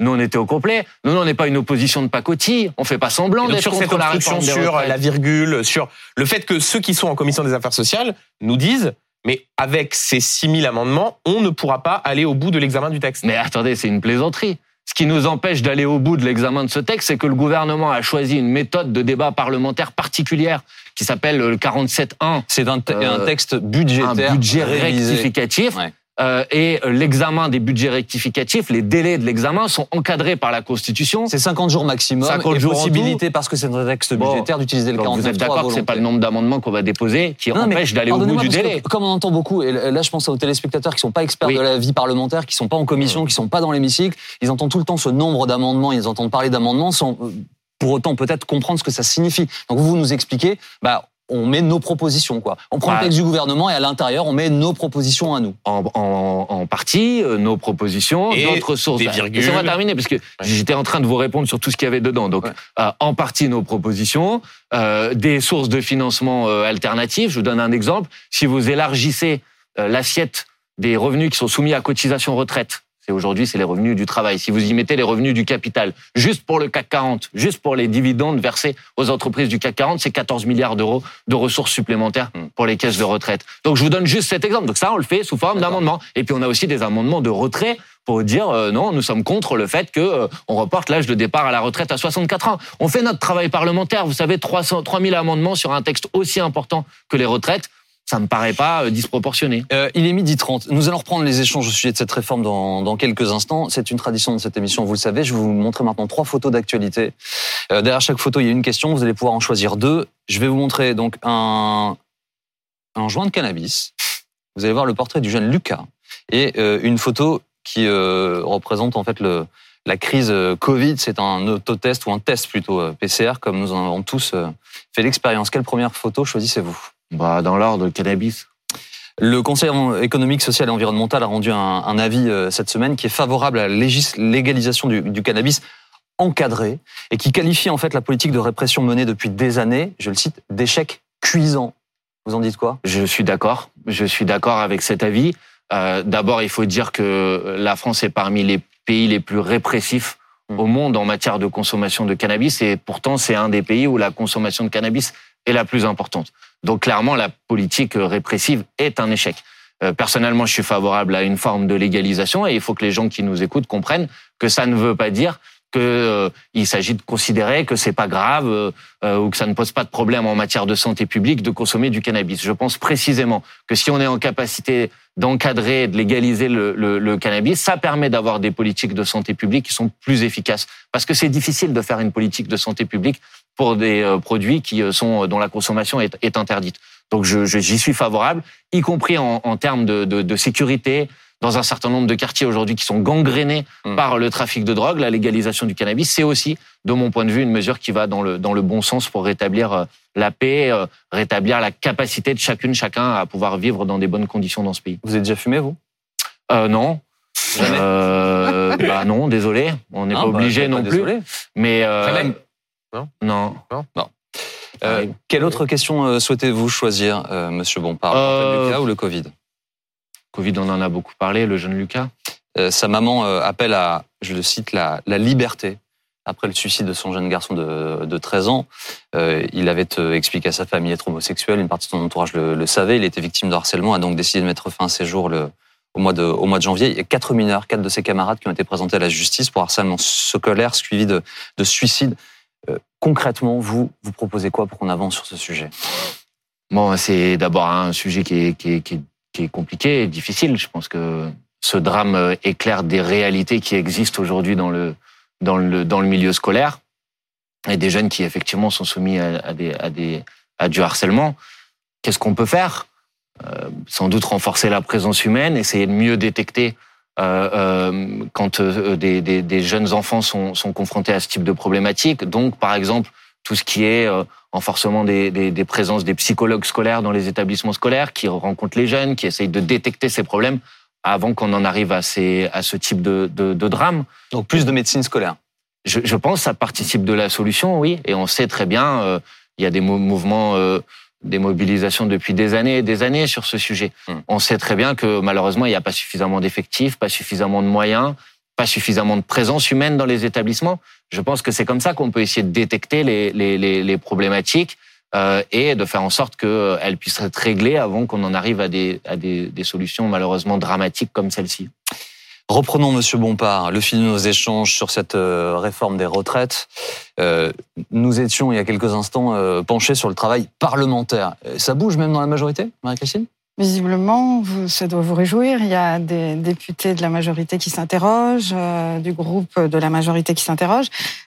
Nous, on était au complet. Nous, on n'est pas une opposition de pacotille. On fait pas semblant d'être sur cette contre la obstruction réforme des sur retraites. la virgule, sur le fait que ceux qui sont en commission des affaires sociales nous disent, mais avec ces 6000 amendements, on ne pourra pas aller au bout de l'examen du texte. Mais attendez, c'est une plaisanterie. Ce qui nous empêche d'aller au bout de l'examen de ce texte, c'est que le gouvernement a choisi une méthode de débat parlementaire particulière qui s'appelle le 47.1, C'est un, te- Euh, un texte budgétaire un budget révisé. rectificatif. Ouais. Euh, et euh, l'examen des budgets rectificatifs, les délais de l'examen sont encadrés par la Constitution. C'est 50 jours maximum 50 et jours en possibilité, parce que c'est un texte Bon. budgétaire, d'utiliser le Donc 49 vous êtes d'accord que c'est pas le nombre d'amendements qu'on va déposer qui Non, empêche d'aller au bout du que délai. Comme on entend beaucoup, et là je pense aux téléspectateurs qui sont pas experts Oui. de la vie parlementaire, qui sont pas en commission, qui sont pas dans l'hémicycle, ils entendent tout le temps ce nombre d'amendements, ils entendent parler d'amendements sans euh, pour autant peut-être comprendre ce que ça signifie. Donc vous, vous nous expliquez, bah on met nos propositions quoi. On prend le texte du gouvernement et à l'intérieur on met nos propositions à nous. en, en, en partie euh, nos propositions, Et sources. des virgules. Laissez-moi terminer parce que j'étais en train de vous répondre sur tout ce qu'il y avait dedans. Donc, Ouais. euh, en partie nos propositions, euh, des sources de financement euh, alternatives. Je vous donne un exemple. Si vous élargissez euh, l'assiette des revenus qui sont soumis à cotisation retraite, c'est aujourd'hui c'est les revenus du travail. Si vous y mettez les revenus du capital, juste pour le CAC 40, juste pour les dividendes versés aux entreprises du CAC 40, c'est 14 milliards d'euros de ressources supplémentaires Hmm. pour les caisses de retraite. Donc je vous donne juste cet exemple. Donc ça, on le fait sous forme d'amendement. Et puis on a aussi des amendements de retrait pour dire euh, non, nous sommes contre le fait que euh, on reporte l'âge de départ à la retraite à 64 ans. On fait notre travail parlementaire. Vous savez, 300, 3000 amendements sur un texte aussi important que les retraites, ça me paraît pas euh, disproportionné. Euh, il est midi 30. Nous allons reprendre les échanges au sujet de cette réforme dans, dans quelques instants. C'est une tradition de cette émission, vous le savez. Je vais vous montrer maintenant trois photos d'actualité. Euh, derrière chaque photo, il y a une question. Vous allez pouvoir en choisir deux. Je vais vous montrer donc un, un joint de cannabis. Vous allez voir le portrait du jeune Lucas et euh, une photo qui euh, représente en fait le, la crise euh, Covid. C'est un autotest ou un test plutôt PCR, comme nous en avons tous fait l'expérience. Quelle première photo choisissez-vous? Bah, dans l'ordre, le cannabis. Le Conseil économique, social et environnemental a rendu un, un avis euh, cette semaine qui est favorable à la légalisation du, du cannabis encadré et qui qualifie en fait la politique de répression menée depuis des années, je le cite, d'échec cuisant. Vous en dites quoi? Je suis d'accord. Je suis d'accord avec cet avis. Euh, D'abord, il faut dire que la France est parmi les pays les plus répressifs Mm. au monde en matière de consommation de cannabis et pourtant c'est un des pays où la consommation de cannabis est la plus importante. Donc clairement, la politique répressive est un échec. Euh, Personnellement, je suis favorable à une forme de légalisation et il faut que les gens qui nous écoutent comprennent que ça ne veut pas dire que euh, s'agit de considérer que c'est pas grave euh, euh, ou que ça ne pose pas de problème en matière de santé publique de consommer du cannabis. Je pense précisément que si on est en capacité d'encadrer, et de légaliser le, le- le cannabis, ça permet d'avoir des politiques de santé publique qui sont plus efficaces. Parce que c'est difficile de faire une politique de santé publique pour des euh, produits qui euh, sont dont la consommation est, est interdite. Donc je- je- j'y suis favorable, y compris en, en termes de, de- de sécurité. Dans un certain nombre de quartiers aujourd'hui qui sont gangrénés Mm. par le trafic de drogue, la légalisation du cannabis, c'est aussi, de mon point de vue, une mesure qui va dans le, dans le bon sens pour rétablir euh, la paix, euh, rétablir la capacité de chacune, chacun à pouvoir vivre dans des bonnes conditions dans ce pays. Vous avez déjà fumé, vous? Euh, non. Euh, bah non, désolé, on n'est Ah, pas bah, obligé pas non plus. désolé. Mais euh, Jamais non. Non? Euh, quelle autre question euh, souhaitez-vous choisir, euh, Monsieur Bompard? Le Jeune Lucas ou le Covid? Covid, on en a beaucoup parlé, le jeune Lucas. Sa maman appelle à, je le cite, la, la liberté. Après le suicide de son jeune garçon de, de 13 ans, euh, il avait expliqué à sa famille être homosexuel. Une partie de son entourage le, le savait. Il était victime de harcèlement, a donc décidé de mettre fin à ses jours le, au, mois de, au mois de janvier. Il y a quatre mineurs, quatre de ses camarades qui ont été présentés à la justice pour harcèlement scolaire suivi de, de suicide. Concrètement, vous, vous proposez quoi pour qu'on avance sur ce sujet? C'est d'abord un sujet qui est, qui, est, qui, est, compliqué et difficile. Je pense que ce drame euh, éclaire des réalités qui existent aujourd'hui dans le, dans, le, dans le milieu scolaire et des jeunes qui effectivement sont soumis à, à, des, à, des, à du harcèlement. Qu'est-ce qu'on peut faire? Euh, Sans doute renforcer la présence humaine, essayer de mieux détecter euh, euh, quand euh, des, des, des jeunes enfants sont, sont confrontés à ce type de problématique. Donc, par exemple, tout ce qui est euh, renforcement des, des, des présences des psychologues scolaires dans les établissements scolaires, qui rencontrent les jeunes, qui essayent de détecter ces problèmes avant qu'on en arrive à, ces, à ce type de, de, de drame. Donc plus de médecine scolaire. Je, je pense que ça participe de la solution, oui. Et on sait très bien, euh, il y a des mou- mouvements, euh, des mobilisations depuis des années et des années sur ce sujet. Hmm. On sait très bien que malheureusement, il n'y a pas suffisamment d'effectifs, pas suffisamment de moyens, pas suffisamment de présence humaine dans les établissements. Je pense que c'est comme ça qu'on peut essayer de détecter les, les, les, les problématiques euh, et de faire en sorte qu'elles puissent être réglées avant qu'on en arrive à des, à des, des solutions malheureusement dramatiques comme celle-ci. Reprenons, Monsieur Bompard, le fil de nos échanges sur cette euh, réforme des retraites. Euh, nous étions, il y a quelques instants, euh, penchés sur le travail parlementaire. Ça bouge même dans la majorité, Marie-Christine? Visiblement, vous, ça doit vous réjouir. Il y a des députés de la majorité qui s'interrogent, euh, du groupe de la majorité qui s'interroge.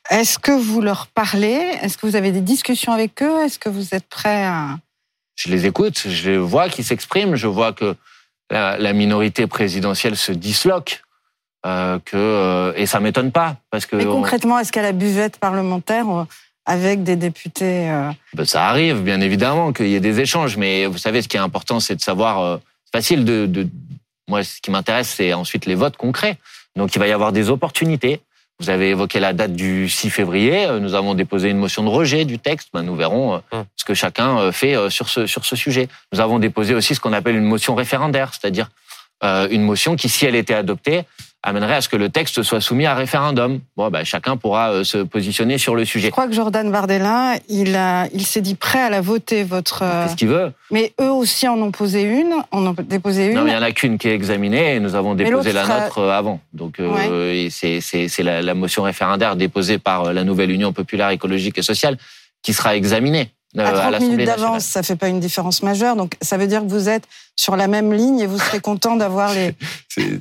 Est-ce que vous leur parlez? Est-ce que vous avez des discussions avec eux? Est-ce que vous êtes prêt à... je les écoute, je vois qu'ils s'expriment, je vois que la, la minorité présidentielle se disloque, euh, que euh, et ça m'étonne pas parce que Mais on- concrètement, est-ce qu'à la buvette parlementaire, euh, avec des députés... euh, ben, ça arrive bien évidemment qu'il y ait des échanges, mais vous savez ce qui est important, c'est de savoir. euh, c'est facile de, de moi, ce qui m'intéresse, c'est ensuite les votes concrets. Donc il va y avoir des opportunités. Vous avez évoqué la date du 6 février. Nous avons déposé une motion de rejet du texte. Ben, nous verrons Hum. ce que chacun fait sur ce, sur ce sujet. Nous avons déposé aussi ce qu'on appelle une motion référendaire, c'est-à-dire euh, une motion qui, si elle était adoptée, amènerait à ce que le texte soit soumis à référendum. Bon, ben, chacun pourra euh, se positionner sur le Je sujet. crois que Jordan Bardella, il, a, il s'est dit prêt à la voter, votre... euh, Qu'est-ce qu'il veut Mais eux aussi en ont posé une, en ont déposé une. Non, mais il n'y en a qu'une qui est examinée et nous avons déposé la sera- nôtre euh, avant. Donc, euh, c'est c'est- c'est la, la motion référendaire déposée par euh, la nouvelle Union populaire écologique et sociale qui sera examinée euh, à à 30 l'Assemblée minutes d'avance, ça fait pas une différence majeure. Donc, ça veut dire que vous êtes sur la même ligne et vous serez content d'avoir les.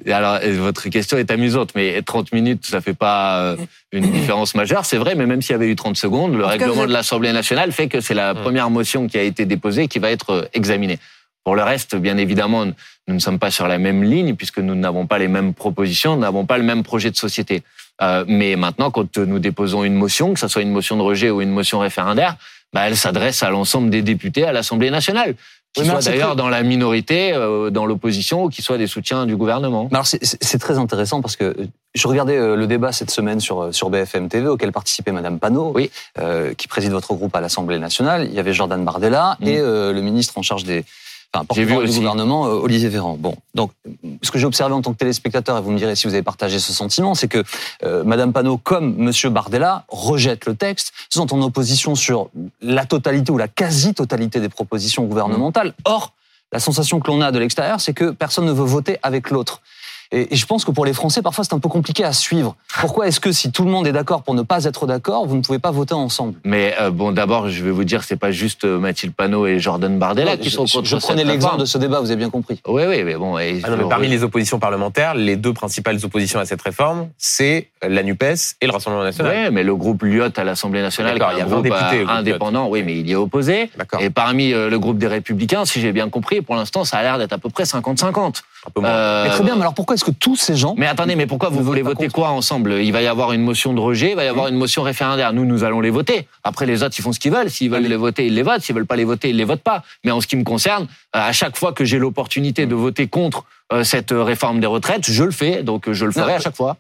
Alors, euh, votre question est amusante, mais 30 minutes, ça fait pas euh, une différence majeure, c'est vrai, mais même s'il y avait eu 30 secondes, le règlement êtes- de l'Assemblée nationale fait que c'est la Mm. première motion qui a été déposée qui va être euh, examinée. Pour le reste, bien évidemment, nous ne sommes pas sur la même ligne puisque nous n'avons pas les mêmes propositions, nous n'avons pas le même projet de société. Euh, mais maintenant, quand nous déposons une motion, que ce soit une motion de rejet ou une motion référendaire, bah, elle s'adresse à l'ensemble des députés à l'Assemblée nationale. qui Oui, soient d'ailleurs très- dans la minorité, euh, dans l'opposition, ou qui soient des soutiens du gouvernement. Alors c'est- très intéressant parce que euh, je regardais euh, le débat cette semaine sur sur BFM TV auquel participait Madame Panot, Oui. euh, qui préside votre groupe à l'Assemblée nationale. Il y avait Jordan Bardella Mm. et euh, le ministre en charge des enfin, J'ai vu du gouvernement, euh, Olivier Véran. Bon, donc ce que j'ai observé en tant que téléspectateur, et vous me direz si vous avez partagé ce sentiment, c'est que euh, Madame Panot comme Monsieur Bardella rejettent le texte, sont en opposition sur la totalité ou la quasi-totalité des propositions gouvernementales. Or, la sensation que l'on a de l'extérieur, c'est que personne ne veut voter avec l'autre. Et, et je pense que pour les Français, parfois, c'est un peu compliqué à suivre. Pourquoi est-ce que si tout le monde est d'accord pour ne pas être d'accord, vous ne pouvez pas voter ensemble? Mais euh, bon, d'abord, je vais vous dire, c'est pas juste euh, Mathilde Panot et Jordan Bardella qui je, sont je- contre je prenais l'exemple de ce débat, vous avez bien compris. Oui, oui, mais bon. et- Ah non, mais parmi les oppositions parlementaires, les deux principales oppositions à cette réforme, c'est la NUPES et le Rassemblement national. Oui, mais le groupe Lyot à l'Assemblée nationale, qui est il y un a 20 groupe députés, euh, indépendant, oui, mais il y est opposé. D'accord. Et parmi le groupe des Républicains, si j'ai bien compris, pour l'instant, ça a l'air d'être à peu près 50-50. Un peu moins. Euh, Mais très bien, mais alors pourquoi est-ce que tous ces gens... Mais attendez, mais pourquoi vous voulez voter quoi ensemble? Il va y avoir une motion de rejet, il va y avoir une motion référendaire. Nous, nous allons les voter. Après, les autres, ils font ce qu'ils veulent. S'ils veulent les voter, ils les votent. S'ils veulent pas les voter, ils les votent pas. Mais en ce qui me concerne, euh, à chaque fois que j'ai l'opportunité de voter contre euh, cette euh, réforme des retraites, je le fais. Donc, euh, je le ferai Non, à chaque fois.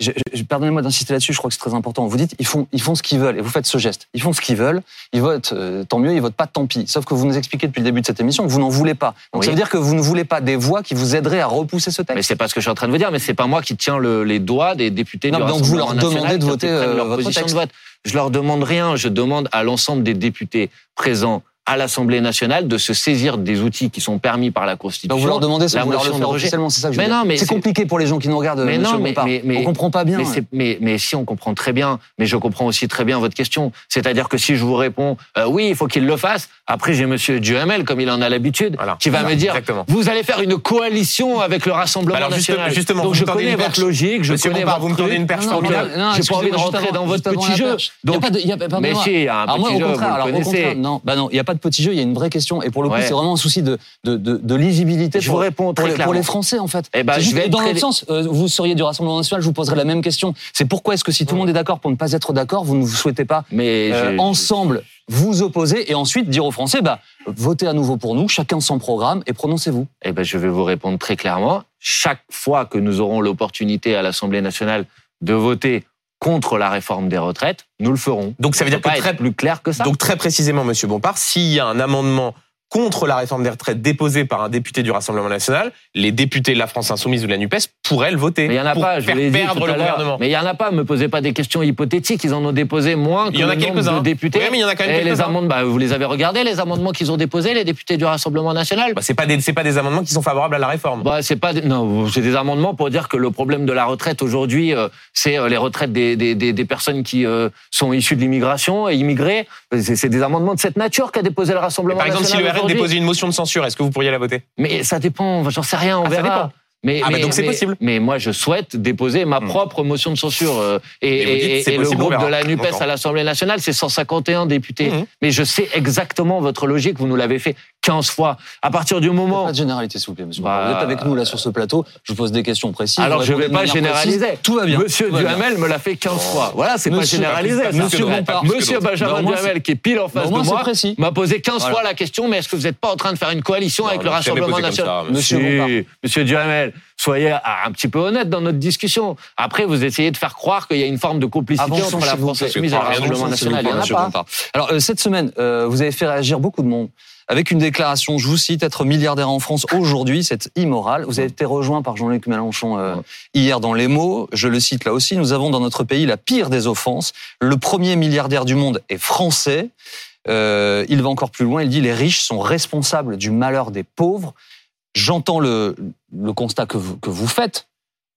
Pardonnez-moi d'insister là-dessus, je crois que c'est très important. Vous dites, ils font, ils font ce qu'ils veulent, et vous faites ce geste. Ils font ce qu'ils veulent, ils votent, euh, tant mieux, ils votent pas, tant pis. Sauf que vous nous expliquez depuis le début de cette émission que vous n'en voulez pas. Donc Oui. ça veut dire que vous ne voulez pas des voix qui vous aideraient à repousser ce Mais texte. c'est pas ce que je suis en train de vous dire, mais c'est pas moi qui tiens le- les doigts des députés Non, du mais donc vous leur demandez de voter, euh, leur votre position texte. de vote. Je leur demande rien, je demande à l'ensemble des députés présents à l'Assemblée nationale de se saisir des outils qui sont permis par la Constitution. Donc vous leur demandez ça, vous leur le faire officiellement, c'est ça que je veux Mais dire. non, mais c'est compliqué pour les gens qui nous regardent, Mais monsieur non, mais- Bompard. mais- mais- On comprend pas bien. Mais, c'est- mais, mais si on comprend très bien, mais je comprends aussi très bien votre question. C'est-à-dire que si je vous réponds euh, oui, il faut qu'il le fasse, après j'ai Monsieur Duhamel, comme il en a l'habitude, Voilà. qui va Voilà, me dire exactement. vous allez faire une coalition avec le Rassemblement alors, juste- national. justement, Donc je connais votre perche. logique, je Monsieur connais Bompard, votre vous me une perche formidable. j'ai pas envie de rentrer dans votre petit jeu. y Donc, y mais si, il y a un petit jeu, non, bah non, il n'y a pas petit jeu, il y a une vraie question. Et pour le coup, Ouais. c'est vraiment un souci de, de, de, de lisibilité Je pour, vous réponds pour, très les, pour les Français, en fait. Eh ben, je juste- vais dans très- l'autre sens, euh, vous seriez du Rassemblement national, je vous poserai la même question. C'est pourquoi est-ce que si tout le monde est d'accord pour ne pas être d'accord, vous ne vous souhaitez pas Mais euh, je- ensemble vous opposer et ensuite dire aux Français, bah, votez à nouveau pour nous, chacun son programme et prononcez-vous. Eh ben, je vais vous répondre très clairement. Chaque fois que nous aurons l'opportunité à l'Assemblée nationale de voter contre la réforme des retraites, nous le ferons. Donc ça veut dire que très, plus clair que ça. donc très précisément, Monsieur Bompard, s'il y a un amendement contre la réforme des retraites déposé par un député du Rassemblement national, les députés de la France insoumise ou de la Nupes pourraient le voter mais il y en a pour pas, je faire perdre le gouvernement. Mais il y en a pas. Me posez pas des questions hypothétiques. Ils en ont déposé moins que Il y en a le nombre de députés. Oui, mais il y en a quand même Et les amendements, bah, vous les avez regardés les amendements qu'ils ont déposés, les députés du Rassemblement national. Bah, c'est pas des pas des amendements qui sont favorables à la réforme. Bah, c'est pas des, non, c'est des amendements pour dire que le problème de la retraite aujourd'hui, euh, c'est euh, les retraites des, des, des, des personnes qui euh, sont issues de l'immigration et immigrées. C'est des amendements de cette nature qu'a déposé le Rassemblement par exemple, si national le Déposait une motion de censure, est-ce que vous pourriez la voter? Mais ça dépend, j'en sais rien, on Ah, ça verra. dépend. Mais, Ah, mais donc c'est possible. Mais moi, je souhaite déposer ma Hmm. propre motion de censure. euh, et Et dites, et- c'est et le possible, groupe de la NUPES à l'Assemblée nationale, c'est 151 députés. Mhm. Mais je sais exactement votre logique, vous nous l'avez fait 15 fois. À partir du moment... Pas de généralité, s'il vous plaît, monsieur. Bah, vous êtes avec nous là sur ce plateau, je vous pose des questions précises. Alors je répondez vais pas généraliser. précise. Tout va bien. Monsieur va bien. Duhamel me l'a fait 15 fois. Voilà, c'est pas Monsieur- généralisé. Monsieur Monsieur. Benjamin Bah, Duhamel, qui est pile en Bah, face de moi, m'a posé 15 Voilà. fois la question, mais est-ce que vous n'êtes pas en train de faire une coalition avec le Rassemblement national monsieur. Si, Soyez un petit peu honnête dans notre discussion. Après, vous essayez de faire croire qu'il y a une forme de complicité Avançons, entre la France insoumise et le Rassemblement national. Il plaît, n'y en a pas. Alors, euh, cette semaine, euh, vous avez fait réagir beaucoup de monde avec une déclaration, je vous cite, être milliardaire en France aujourd'hui, c'est immoral. Vous avez été rejoint par Jean-Luc Mélenchon euh, hier dans Les mots. Je le cite là aussi. Nous avons dans notre pays la pire des offenses. Le premier milliardaire du monde est français. Euh, il va encore plus loin. Il dit les riches sont responsables du malheur des pauvres. J'entends le, le constat que vous, que vous faites.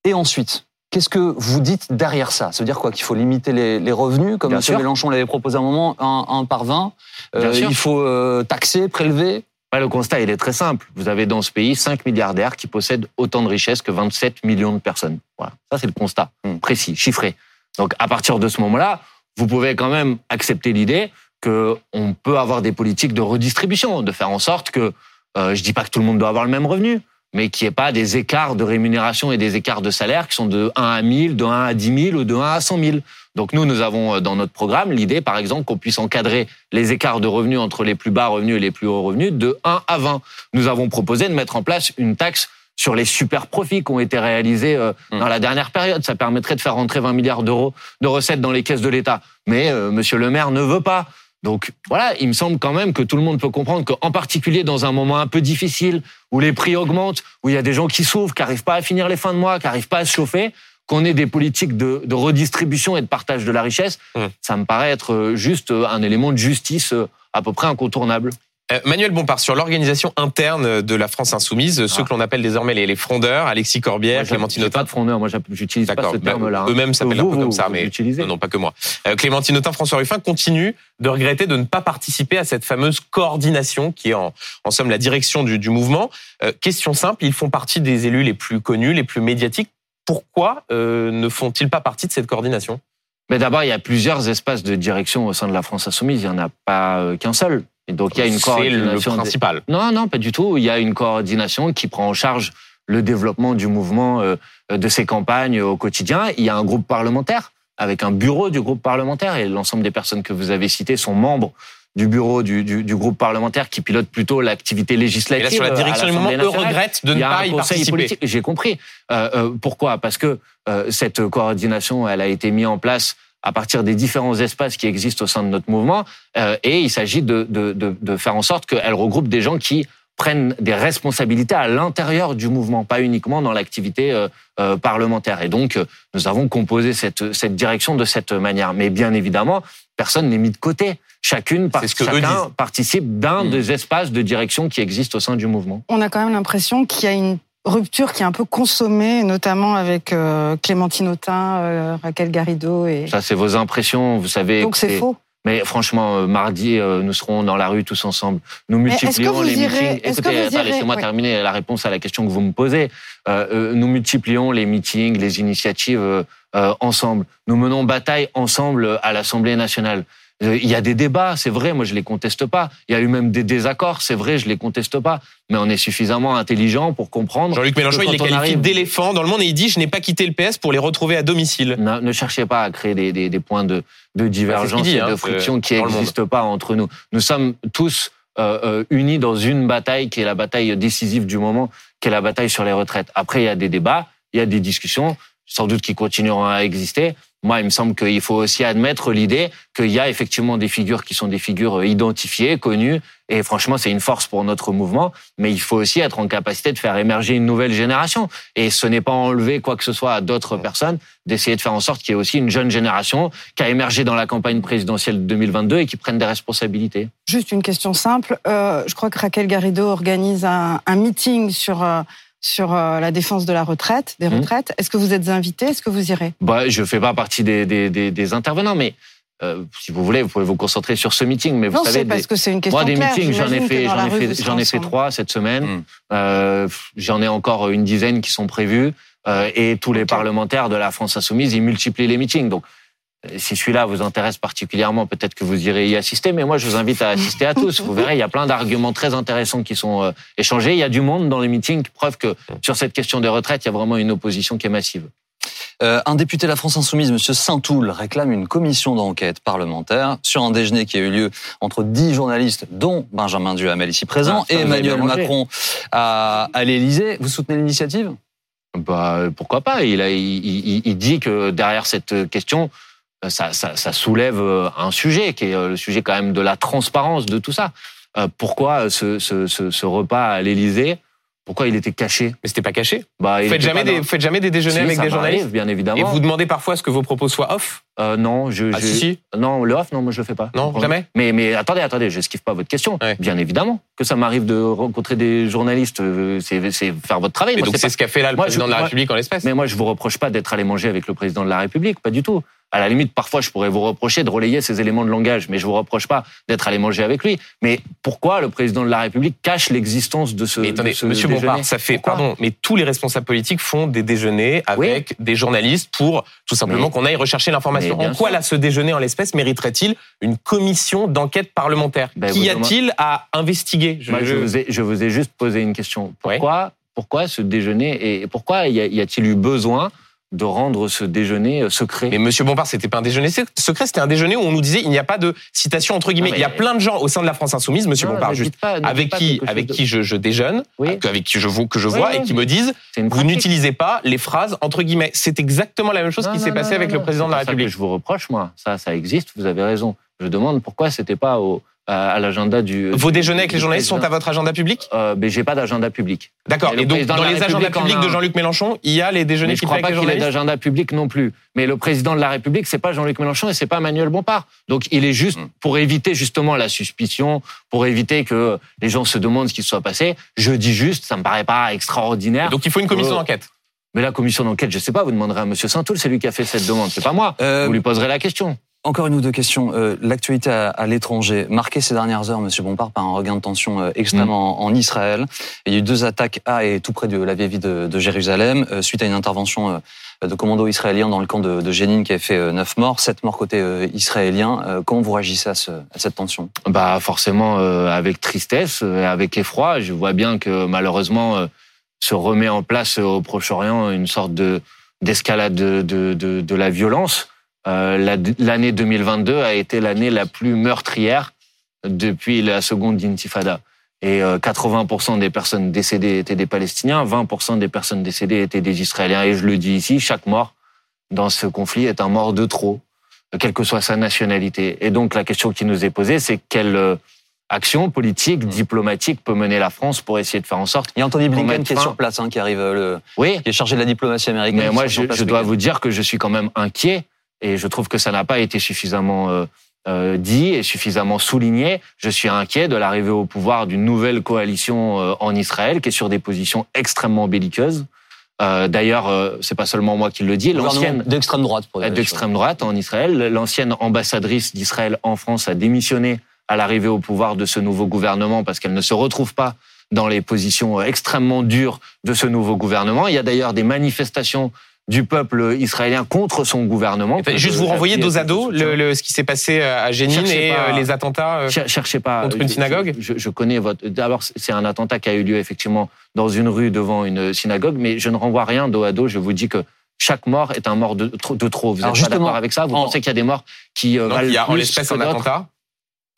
Et ensuite, qu'est-ce que vous dites derrière ça? Ça veut dire quoi? Qu'il faut limiter les, les revenus, comme Bien M. sûr. Mélenchon l'avait proposé à un moment, un, un par 20. Bien sûr. il faut euh, taxer, prélever. Bah, le constat, il est très simple. Vous avez dans ce pays 5 milliardaires qui possèdent autant de richesses que 27 millions de personnes. Voilà. Ça, c'est le constat. Hmm. Précis, chiffré. Donc, à partir de ce moment-là, vous pouvez quand même accepter l'idée qu'on peut avoir des politiques de redistribution, de faire en sorte que, euh, je dis pas que tout le monde doit avoir le même revenu, mais qu'il n'y ait pas des écarts de rémunération et des écarts de salaire qui sont de 1 à 1000, de 1 à 10 000 ou de 1 à 100 000. Donc nous, nous avons euh, dans notre programme l'idée, par exemple, qu'on puisse encadrer les écarts de revenus entre les plus bas revenus et les plus hauts revenus de 1 à 20. Nous avons proposé de mettre en place une taxe sur les super profits qui ont été réalisés euh, Mmh. dans la dernière période. Ça permettrait de faire rentrer 20 milliards d'euros de recettes dans les caisses de l'État. Mais euh, Monsieur le maire ne veut pas. Donc voilà, il me semble quand même que tout le monde peut comprendre qu'en particulier dans un moment un peu difficile, où les prix augmentent, où il y a des gens qui souffrent, qui n'arrivent pas à finir les fins de mois, qui n'arrivent pas à se chauffer, qu'on ait des politiques de, de redistribution et de partage de la richesse, Mmh. ça me paraît être euh, juste euh, un élément de justice euh, à peu près incontournable. Euh, Manuel Bompard, sur l'organisation interne de la France insoumise, ceux Ah. que l'on appelle désormais les, les frondeurs, Alexis Corbière, Clémentine Autain. pas de frondeur, moi j'utilise pas ce Bah, terme-là. Eux-mêmes s'appellent un peu comme ça, mais non, non, pas que moi. Euh, Clémentine Autain, François Ruffin continuent de regretter de ne pas participer à cette fameuse coordination qui est en, en somme la direction du, du mouvement. Euh, question simple, ils font partie des élus les plus connus, les plus médiatiques. Pourquoi euh, ne font-ils pas partie de cette coordination? Mais d'abord, il y a plusieurs espaces de direction au sein de la France insoumise. Il n'y en a pas euh, qu'un seul. Et donc, il y a une C'est le coordination. Non, non, pas du tout. Il y a une coordination qui prend en charge le développement du mouvement, euh, de ses campagnes au quotidien. Il y a un groupe parlementaire avec un bureau du groupe parlementaire et l'ensemble des personnes que vous avez citées sont membres du bureau du, du, du groupe parlementaire qui pilote plutôt l'activité Et législative. là, sur la direction du l'Assemblée eux regrettent de ne pas y participer. J'ai compris. Euh, euh, pourquoi? Parce que euh, cette coordination, elle a été mise en place à partir des différents espaces qui existent au sein de notre mouvement, et il s'agit de, de, de, de faire en sorte qu'elle regroupe des gens qui prennent des responsabilités à l'intérieur du mouvement, pas uniquement dans l'activité parlementaire. Et donc, nous avons composé cette, cette direction de cette manière. Mais bien évidemment, personne n'est mis de côté. Chacune, par- ce que chacun participe d'un Mm. des espaces de direction qui existent au sein du mouvement. On a quand même l'impression qu'il y a une rupture qui est un peu consommée, notamment avec euh, Clémentine Autain, euh, Raquel Garrido. Et... Ça, c'est vos impressions. Vous savez. Donc c'est faux. Mais franchement, euh, mardi, nous serons dans la rue tous ensemble. Nous multiplions les irez- meetings. Écoutez, laissez-moi ouais. terminer la réponse à la question que vous me posez. Euh, nous multiplions les meetings, les initiatives euh, ensemble. Nous menons bataille ensemble à l'Assemblée nationale. Euh, Il y a des débats, c'est vrai, moi je les conteste pas. Il y a eu même des désaccords, c'est vrai, je les conteste pas. Mais on est suffisamment intelligent pour comprendre. Jean-Luc Mélenchon, il les qualifie d'éléphants dans le monde et il dit je n'ai pas quitté le PS pour les retrouver à domicile. Ne, ne cherchez pas à créer des, des, des points de, de divergence dit, et hein, de friction qui n'existent pas entre nous. Nous sommes tous euh, euh, unis dans une bataille qui est la bataille décisive du moment, qui est la bataille sur les retraites. Après, il y a des débats, il y a des discussions, sans doute qui continueront à exister. Moi, il me semble qu'il faut aussi admettre l'idée qu'il y a effectivement des figures qui sont des figures euh, identifiées, connues, et franchement, c'est une force pour notre mouvement, mais il faut aussi être en capacité de faire émerger une nouvelle génération. Et ce n'est pas enlever quoi que ce soit à d'autres personnes, d'essayer de faire en sorte qu'il y ait aussi une jeune génération qui a émergé dans la campagne présidentielle de 2022 et qui prenne des responsabilités. Juste une question simple. Euh, je crois que Raquel Garrido organise un, un meeting sur, euh, sur euh, la défense de la retraite, des Mhm. retraites. Est-ce que vous êtes invité? Est-ce que vous irez? Bah, je fais pas partie des, des, des, des intervenants, mais euh, si vous voulez, vous pouvez vous concentrer sur ce meeting. Mais vous Non, c'est parce des- que c'est une question moi, des claire. meetings, j'en ai fait, j'en ai fait, j'en ai trois cette semaine. Mm. Euh, j'en ai encore une dizaine qui sont prévus. Euh, et tous les parlementaires de la France insoumise, ils multiplient les meetings. Donc, si celui-là vous intéresse particulièrement, peut-être que vous irez y assister. Mais moi, je vous invite à assister à tous. Vous verrez, il y a plein d'arguments très intéressants qui sont euh, échangés. Il y a du monde dans les meetings, preuve que sur cette question des retraites, il y a vraiment une opposition qui est massive. Euh, un député de la France Insoumise, M. Saint-Toul, réclame une commission d'enquête parlementaire sur un déjeuner qui a eu lieu entre dix journalistes, dont Benjamin Duhamel ici présent, Ah, et Emmanuel. Macron à, à l'Élysée. Vous soutenez l'initiative? Bah, pourquoi pas? Il, a, il, il- il dit que derrière cette question, euh, ça, ça, ça soulève euh, un sujet qui est euh, le sujet quand même de la transparence de tout ça. Euh, Pourquoi ce, ce, ce, ce repas à l'Élysée Pourquoi il était caché? Mais c'était pas caché. bah, Vous faites jamais, des, vous faites jamais des déjeuners Si, avec ça des journalistes bien et évidemment. vous demandez parfois à ce que vos propos soient off? Euh, non, je, Ah je- si si non, le off, non, moi je le fais pas. Non, jamais? Mais, mais attendez, attendez, je esquive pas votre question. Ouais. Bien évidemment que ça m'arrive de rencontrer des journalistes, euh, c'est c'est faire votre travail. Mais Moi, donc c'est pas- ce qu'a fait là le Moi, président je- de la moi- République en l'espèce. Mais moi, je vous reproche pas d'être allé manger avec le président de la République, pas du tout. À la limite, parfois, je pourrais vous reprocher de relayer ces éléments de langage, mais je vous reproche pas d'être allé manger avec lui. Mais pourquoi le président de la République cache l'existence de ce, Mais attendez, de ce Monsieur déjeuner? Bompard, ça fait, Pourquoi? pardon, mais tous les responsables politiques font des déjeuners avec des journalistes pour tout simplement qu'on aille rechercher l'information. En quoi sûr. là, ce déjeuner en l'espèce mériterait-il une commission d'enquête parlementaire? Ben, Qu'y a-t-il à investiguer? Je- Moi, je, je- vous ai, je vous ai juste posé une question. Pourquoi, pourquoi ce déjeuner et pourquoi y a-t-il eu besoin de rendre ce déjeuner euh, secret. Mais Monsieur Bompard, c'était pas un déjeuner secret, c'était un déjeuner où on nous disait il n'y a pas de citation entre guillemets. Il y a plein de gens au sein de la France insoumise, Monsieur Bompard, juste avec qui avec qui je, je déjeune, avec qui je vois que je vois et qui me disent vous n'utilisez pas les phrases entre guillemets. C'est exactement la même chose qui s'est passé avec le président de la République. je vous reproche moi, ça ça existe, vous avez raison. Je demande pourquoi c'était pas au à l'agenda du. Vos déjeuners avec les journalistes sont à votre agenda public? Euh, Mais j'ai pas d'agenda public. D'accord. Et, donc dans les agendas publics de Jean-Luc Mélenchon, il y a les déjeuners mais qui Je crois pas qu'il ait d'agenda public non plus. Mais le président de la République, c'est pas Jean-Luc Mélenchon et c'est pas Manuel Bompard. Donc il est juste hmm. pour éviter justement la suspicion, pour éviter que les gens se demandent ce qui se soit passé. Je dis juste, ça me paraît pas extraordinaire. donc il faut une commission d'enquête. Mais la commission d'enquête, je sais pas, vous demanderez à Monsieur Saint-Toul, c'est lui qui a fait cette demande, c'est pas moi. Euh, vous lui poserez la question. Encore une ou deux questions. Euh, l'actualité à, l'étranger, marquée ces dernières heures, Monsieur Bompard, par un regain de tension euh, extrême mm. en, Israël. Il y a eu deux attaques à et tout près de la vieille ville de, Jérusalem, euh, suite à une intervention de commandos israéliens dans le camp de, de Jénine qui a fait neuf morts, sept morts côté israélien. comment vous réagissez à, ce, à cette tension? Bah forcément avec tristesse, avec effroi. Je vois bien que malheureusement se remet en place au Proche-Orient une sorte de d'escalade de, de, de la violence. Euh, l'année 2022 a été l'année la plus meurtrière depuis la seconde intifada. Et 80% euh, des personnes décédées étaient des Palestiniens, 20% des personnes décédées étaient des Israéliens. Et je le dis ici, chaque mort dans ce conflit est un mort de trop, quelle que soit sa nationalité. Et donc la question qui nous est posée, c'est quelle euh, action politique, mmh. diplomatique peut mener la France pour essayer de faire en sorte. Il y a Anthony Blinken qui est sur place, hein, qui arrive, le, oui. qui est chargé de la diplomatie américaine. Mais moi, je, je dois vous dire que je suis quand même inquiet et je trouve que ça n'a pas été suffisamment euh, euh, dit et suffisamment souligné. Je suis inquiet de l'arrivée au pouvoir d'une nouvelle coalition euh, en Israël qui est sur des positions extrêmement belliqueuses. Euh, D'ailleurs, euh, c'est pas seulement moi qui le dis. L'ancienne d'extrême droite, d'extrême droite en Israël. L'ancienne ambassadrice d'Israël en France a démissionné à l'arrivée au pouvoir de ce nouveau gouvernement parce qu'elle ne se retrouve pas dans les positions extrêmement dures de ce nouveau gouvernement. Il y a d'ailleurs des manifestations du peuple israélien contre son gouvernement. juste vous renvoyer dos à dos le, ce qui s'est passé euh, à Jénine et euh, les attentats euh, cherchez pas, contre une synagogue. Je, je, connais votre. D'abord, c'est un attentat qui a eu lieu effectivement dans une rue devant une synagogue, mais je ne renvoie rien dos à dos. Je vous dis que chaque mort est un mort de, de trop. Vous êtes pas d'accord avec ça? Vous pensez qu'il y a des morts qui Donc, valent il y a en l'espèce un attentat?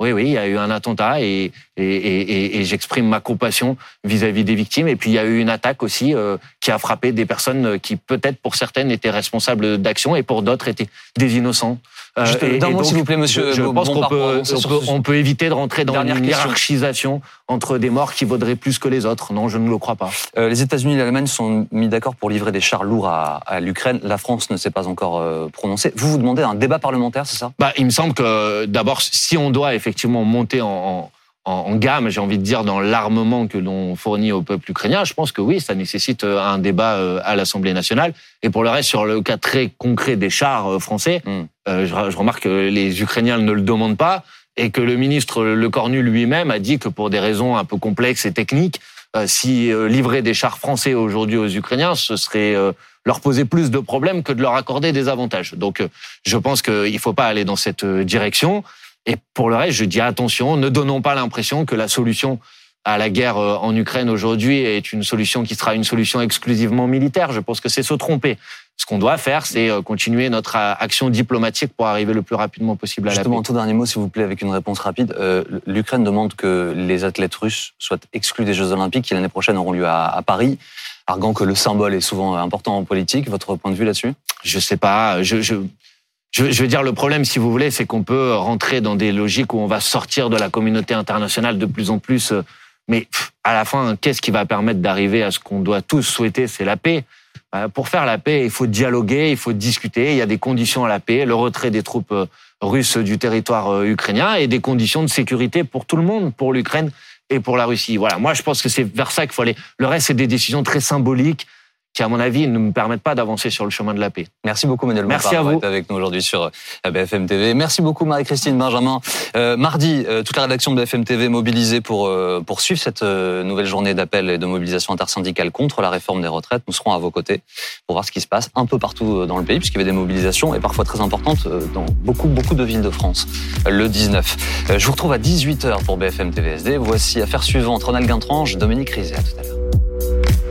Oui, oui, il y a eu un attentat et, et, et, j'exprime ma compassion vis-à-vis des victimes. Et puis il y a eu une attaque aussi euh, qui a frappé des personnes qui peut-être pour certaines étaient responsables d'actions et pour d'autres étaient des innocents. Euh, Juste mot, s'il vous plaît, monsieur. Je, pense qu'on peut, on peut, éviter de rentrer dans une hiérarchisation entre des morts qui vaudraient plus que les autres. Non, je ne le crois pas. Euh, les États-Unis et l'Allemagne sont mis d'accord pour livrer des chars lourds à, à l'Ukraine. La France ne s'est pas encore euh, prononcée. Vous vous demandez un débat parlementaire, c'est ça? Bah, Il me semble que d'abord, si on doit effectivement monter en en, gamme, j'ai envie de dire, dans l'armement que l'on fournit au peuple ukrainien, je pense que oui, ça nécessite euh, un débat euh, à l'Assemblée nationale. Et pour le reste, sur le cas très concret des chars euh, français, hmm. je, remarque que les Ukrainiens ne le demandent pas et que le ministre Le Cornu lui-même a dit que pour des raisons un peu complexes et techniques, si livrer des chars français aujourd'hui aux Ukrainiens, ce serait leur poser plus de problèmes que de leur accorder des avantages. Donc, je pense qu'il ne faut pas aller dans cette direction. Et pour le reste, je dis attention, ne donnons pas l'impression que la solution à la guerre euh, en Ukraine aujourd'hui est une solution qui sera une solution exclusivement militaire. Je pense que c'est se tromper. Ce qu'on doit faire, c'est euh, continuer notre euh, action diplomatique pour arriver le plus rapidement possible à la paix. Justement, tout dernier mot, s'il vous plaît, avec une réponse rapide. L'Ukraine demande que les athlètes russes soient exclus des Jeux Olympiques qui l'année prochaine auront lieu à, Paris, arguant que le symbole est souvent important en politique. Votre point de vue là-dessus? Je sais pas. Je, je, je, veux dire, le problème, si vous voulez, c'est qu'on peut rentrer dans des logiques où on va sortir de la communauté internationale de plus en plus. Euh, mais à la fin, qu'est-ce qui va permettre d'arriver à ce qu'on doit tous souhaiter C'est la paix. Euh, pour faire la paix, il faut dialoguer, il faut discuter. Il y a des conditions à la paix, le retrait des troupes euh, russes du territoire ukrainien et des conditions de sécurité pour tout le monde, pour l'Ukraine et pour la Russie. Voilà, moi je pense que c'est vers ça qu'il faut aller. Le reste, c'est des décisions très symboliques qui, à mon avis, ne me permettent pas d'avancer sur le chemin de la paix. Merci beaucoup, Manuel Merci à vous. avec nous aujourd'hui sur euh, BFM TV. Merci beaucoup, Marie-Christine Benjamin. Euh, mardi, euh, toute la rédaction de BFM TV mobilisée pour, euh, pour suivre cette nouvelle journée d'appel et de mobilisation intersyndicale contre la réforme des retraites. Nous serons à vos côtés pour voir ce qui se passe un peu partout dans le pays, puisqu'il y avait des mobilisations et parfois très importantes dans beaucoup, beaucoup de villes de France. Le 19. Je vous retrouve à 18h pour BFM TVSD. Voici affaire suivante. Ronald Guintrange, Dominique Rizet. À tout à l'heure.